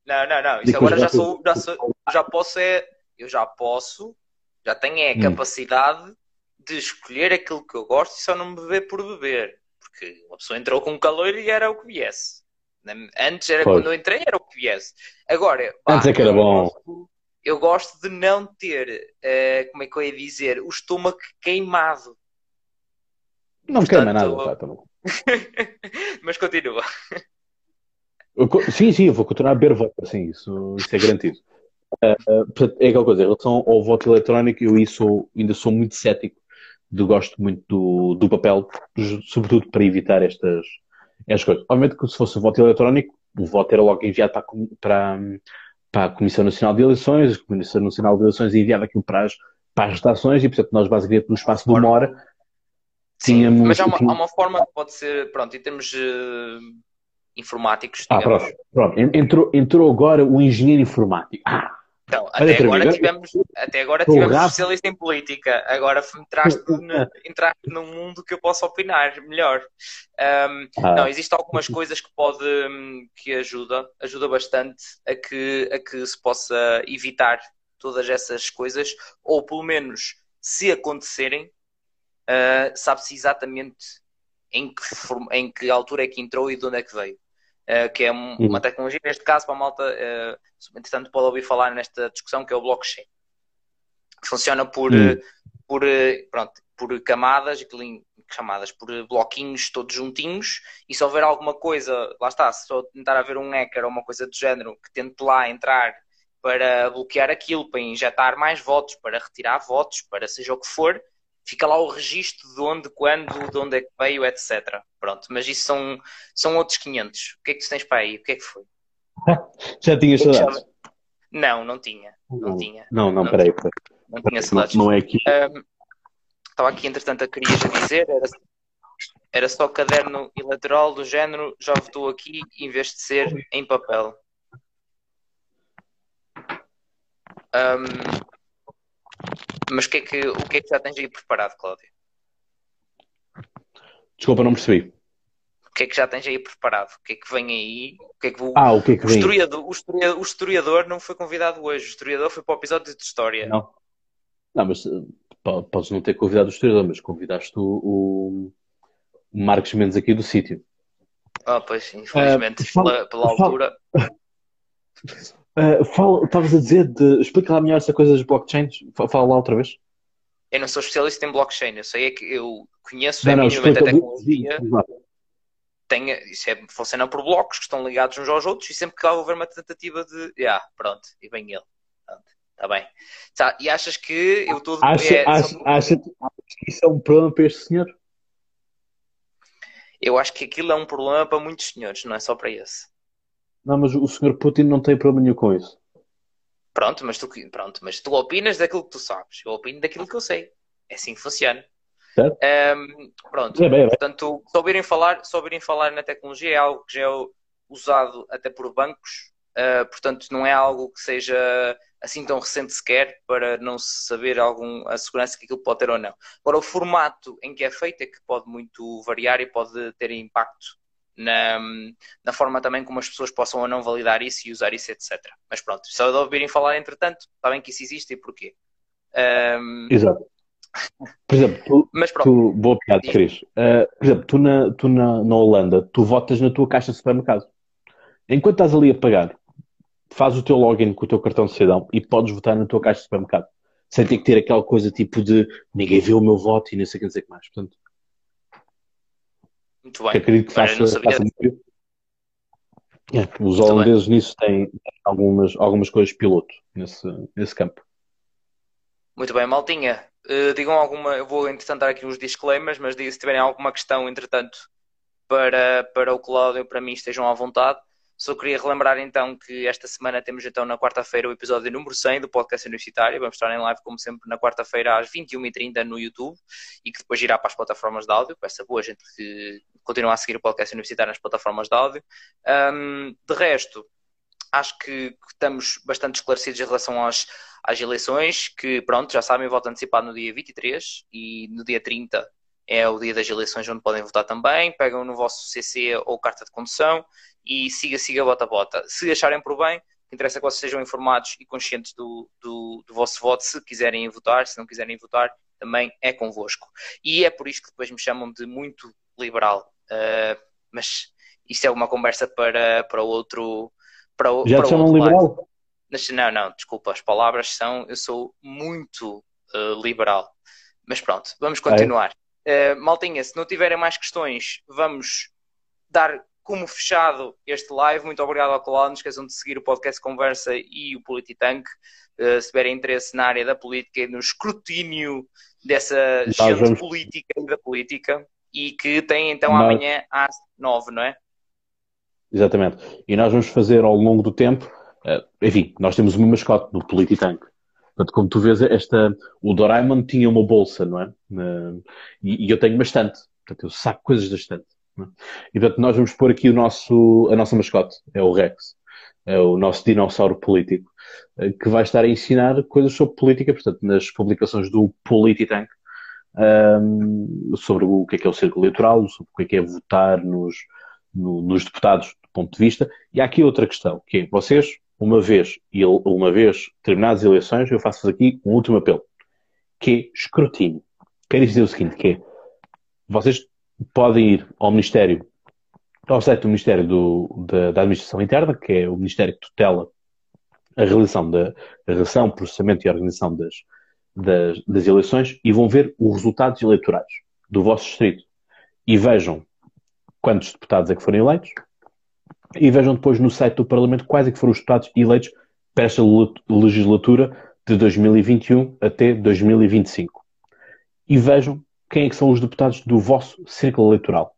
Não, não, não. Isso agora já, sou, já, sou, já posso é. Eu já posso, já tenho é a hum. capacidade de escolher aquilo que eu gosto e só não beber por beber porque uma pessoa entrou com calor e era o que viesse. Antes era quando eu entrei, era o que viesse. Agora, pá, antes é que era bom. Gosto, eu gosto de não ter, uh, como é que eu ia dizer, o estômago queimado. Não Portanto, queima nada, pá, tá Mas continua. Sim, sim, eu vou continuar a beber voto, assim, isso, isso é garantido. Uh, é aquela coisa, em relação ao voto eletrónico, eu isso, ainda sou muito cético de, gosto muito do, do papel, sobretudo para evitar estas, estas coisas. Obviamente que se fosse o voto eletrónico, o voto era logo enviado para, para, para a Comissão Nacional de Eleições, a Comissão Nacional de Eleições enviava aquilo para as, para as redações e, portanto, nós basicamente no espaço de uma hora tínhamos... Sim, mas há uma, há uma, forma que pode ser, pronto, em termos uh, informáticos... Ah, pronto, pronto. Entrou, entrou agora o engenheiro informático. Ah! Então, até agora, tivemos, até agora tivemos especialista em política. Agora entraste, no, entraste num mundo que eu posso opinar melhor. Um, ah. Não, existem algumas coisas que pode que ajuda, ajuda bastante a que, a que se possa evitar todas essas coisas, ou pelo menos se acontecerem, uh, sabe-se exatamente em que, em que altura é que entrou e de onde é que veio. Uh, que é um, uma tecnologia, neste caso, para a malta, uh, entretanto, pode ouvir falar nesta discussão, que é o blockchain. Que funciona por, uh, por, pronto, por camadas, chamadas por bloquinhos todos juntinhos, e se houver alguma coisa, lá está, se só tentar haver um hacker ou uma coisa do género que tente lá entrar para bloquear aquilo, para injetar mais votos, para retirar votos, para seja o que for, fica lá o registro de onde, quando, de onde é que veio, etc. Pronto, mas isso são, são outros 500. O que é que tu tens para aí? O que é que foi? Já tinhas é saudades? Não, não tinha. Não, não tinha. Não, não, peraí. Não, não tinha saudades. Não, não é aqui. Um, estava aqui, entretanto, a queria dizer, era, era só caderno eleitoral do género, já votou aqui, em vez de ser em papel. Um, mas que é que, o que é que já tens aí preparado, Cláudio? Desculpa, não percebi. O que é que já tens aí preparado? O que é que vem aí? O que é que, o, ah, o que é que o? Historiador, o, historiador, o historiador não foi convidado hoje. O historiador foi para o episódio de história. Não. Não, mas podes não ter convidado o historiador, mas convidaste o, o Marcos Mendes aqui do sítio. Ah, pois, infelizmente, uh, pela, pela altura. Uh, estavas a dizer de. Explica lá melhor essa coisa dos blockchains. Fala lá outra vez. Eu não sou especialista em blockchain, eu sei é que eu conheço não, não, minimamente a tecnologia. Tem, isso é, funciona por blocos que estão ligados uns aos outros e sempre que houver uma tentativa de. Yeah, pronto, e vem ele. Está bem. Tá, e achas que eu estou. Acha, é, acha, acha, acha que isso é um problema para este senhor? Eu acho que aquilo é um problema para muitos senhores, não é só para esse. Não, mas o senhor Putin não tem problema nenhum com isso. Pronto, mas tu, pronto, mas tu opinas daquilo que tu sabes. Eu opino daquilo que eu sei. É assim que funciona. Um, pronto, é bem, é bem. portanto, se ouvirem, falar, se ouvirem falar na tecnologia é algo que já é usado até por bancos, uh, portanto, não é algo que seja assim tão recente sequer para não se saber algum, a segurança que aquilo pode ter ou não. Agora, o formato em que é feito é que pode muito variar e pode ter impacto na, na forma também como as pessoas possam ou não validar isso e usar isso, etc. Mas pronto, só de ouvirem falar, entretanto, sabem que isso existe e porquê. Um... Exato. Por exemplo, tu, Mas pronto. tu boa piada, Cris. Uh, por exemplo, tu, na, tu na, na Holanda, tu votas na tua caixa de supermercado. Enquanto estás ali a pagar, faz o teu login com o teu cartão de cidadão e podes votar na tua caixa de supermercado. Sem ter que ter aquela coisa tipo de ninguém viu o meu voto e não sei o que dizer mais. Portanto, muito bem. Que acredito que faça, faça muito. É, os muito holandeses bem. nisso têm algumas, algumas coisas piloto nesse, nesse campo. Muito bem, Maltinha. Uh, digam alguma, eu vou entretanto dar aqui uns disclaimers, mas se tiverem alguma questão, entretanto, para, para o Cláudio, para mim, estejam à vontade. Só queria relembrar então que esta semana temos então na quarta-feira o episódio número 100 do podcast universitário. Vamos estar em live, como sempre, na quarta-feira às 21h30 no YouTube e que depois irá para as plataformas de áudio, para essa boa gente que continua a seguir o podcast universitário nas plataformas de áudio. Um, de resto, acho que estamos bastante esclarecidos em relação às, às eleições, que pronto, já sabem, voto antecipado no dia 23 e no dia 30 é o dia das eleições onde podem votar também. Pegam no vosso CC ou carta de condução e siga, siga, bota, bota. Se acharem por bem, interessa que vocês sejam informados e conscientes do, do, do, vosso voto, se quiserem votar, se não quiserem votar, também é convosco. E é por isso que depois me chamam de muito liberal. Uh, mas isso é uma conversa para, para outro. Para, Já para te chamam liberal? Não, não, desculpa, as palavras são. Eu sou muito uh, liberal. Mas pronto, vamos continuar. É. Uh, maltinha, se não tiverem mais questões, vamos dar como fechado este live. Muito obrigado ao Cláudio. Não esqueçam de seguir o podcast Conversa e o Polititank. Uh, se tiverem interesse na área da política e no escrutínio dessa Nós gente vamos... política e da política. E que tem então Nós... amanhã às nove, não é? Exatamente. E nós vamos fazer ao longo do tempo. Uh, enfim, nós temos uma mascote no Polititank. Portanto, como tu vês, esta, o Doraemon tinha uma bolsa, não é? Uh, e, e, eu tenho bastante. Portanto, eu saco coisas da estante. É? E portanto, nós vamos pôr aqui o nosso, a nossa mascote, é o Rex, é o nosso dinossauro político, eh, que vai estar a ensinar coisas sobre política, portanto, nas publicações do Polititank, um, sobre o que é que é o círculo eleitoral, sobre o que é que é votar nos, no, nos deputados do ponto de vista. E há aqui outra questão, que é, vocês, uma vez, uma vez terminadas as eleições, eu faço aqui um último apelo, que é escrutínio. Quero dizer o seguinte, que é, vocês podem ir ao Ministério, ao site do Ministério do, da, da, Administração Interna, que é o Ministério que tutela a realização, da, realização, processamento e organização das, das, das eleições e vão ver os resultados eleitorais do vosso distrito e vejam quantos deputados é que foram eleitos e vejam depois no site do Parlamento quais é que foram os deputados eleitos para esta legislatura de 2021 até 2025. E vejam quem é que são os deputados do vosso círculo eleitoral.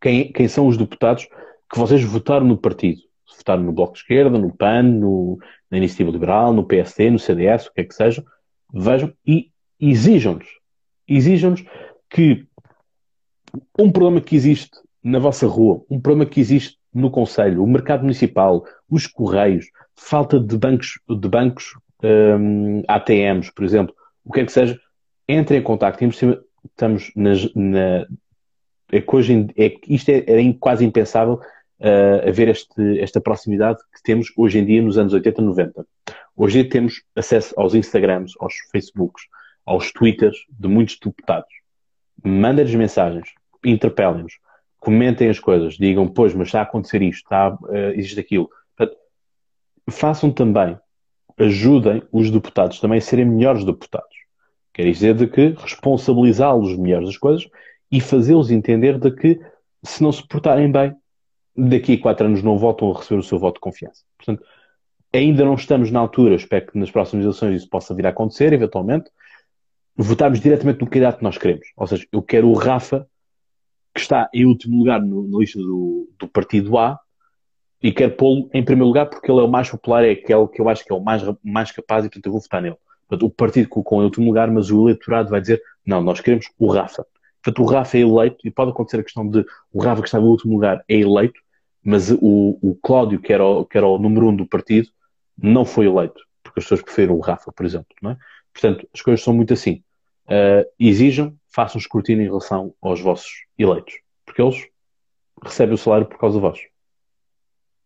Quem, quem são os deputados que vocês votaram no partido. Votaram no Bloco de Esquerda, no PAN, no, na Iniciativa Liberal, no PSD, no CDS, o que é que seja, vejam e exijam-nos. Exijam-nos que um problema que existe na vossa rua, um problema que existe no Conselho, o mercado municipal, os correios, falta de bancos, de bancos um, ATMs, por exemplo, o que é que seja, entrem em contato. Estamos nas, na. É que hoje, é, isto é, é quase impensável uh, haver este, esta proximidade que temos hoje em dia nos anos 80, 90. Hoje em dia temos acesso aos Instagrams, aos Facebooks, aos Twitters de muitos deputados. Mandem-lhes mensagens, interpelem-nos, comentem as coisas, digam, pois, mas está a acontecer isto, está, uh, existe aquilo. Portanto, façam também, ajudem os deputados também a serem melhores deputados. Quer dizer de que responsabilizá-los melhores das coisas e fazê-los entender de que se não se portarem bem, daqui a quatro anos não voltam a receber o seu voto de confiança. Portanto, ainda não estamos na altura, espero que nas próximas eleições isso possa vir a acontecer, eventualmente, votarmos diretamente no candidato que nós queremos. Ou seja, eu quero o Rafa que está em último lugar no, na lista do, do partido A e quero pô-lo em primeiro lugar porque ele é o mais popular, é aquele que eu acho que é o mais, mais capaz e portanto eu vou votar nele. Portanto, o partido colocou em último lugar, mas o eleitorado vai dizer não, nós queremos o Rafa. Portanto, o Rafa é eleito e pode acontecer a questão de o Rafa que está em último lugar é eleito, mas o, o Cláudio, que era o, que era o número um do partido, não foi eleito, porque as pessoas preferiram o Rafa, por exemplo. Não é? Portanto, as coisas são muito assim. Uh, exijam façam escrutínio em relação aos vossos eleitos, porque eles recebem o salário por causa de vós.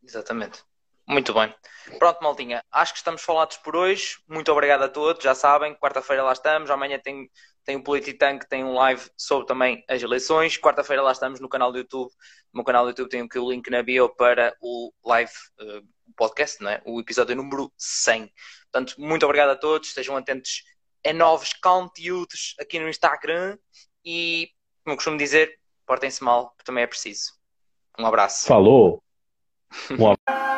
Exatamente. Muito bem. Pronto, Maltinha. Acho que estamos falados por hoje. Muito obrigado a todos. Já sabem, quarta-feira lá estamos. Amanhã tem, tem o Polititank, tem um live sobre também as eleições. Quarta-feira lá estamos no canal do YouTube. No meu canal do YouTube tem aqui o link na bio para o live uh, podcast, não é? o episódio número 100. Portanto, muito obrigado a todos. Estejam atentos a novos conteúdos aqui no Instagram e, como eu costumo dizer, portem-se mal, porque também é preciso. Um abraço. Falou! Um abraço.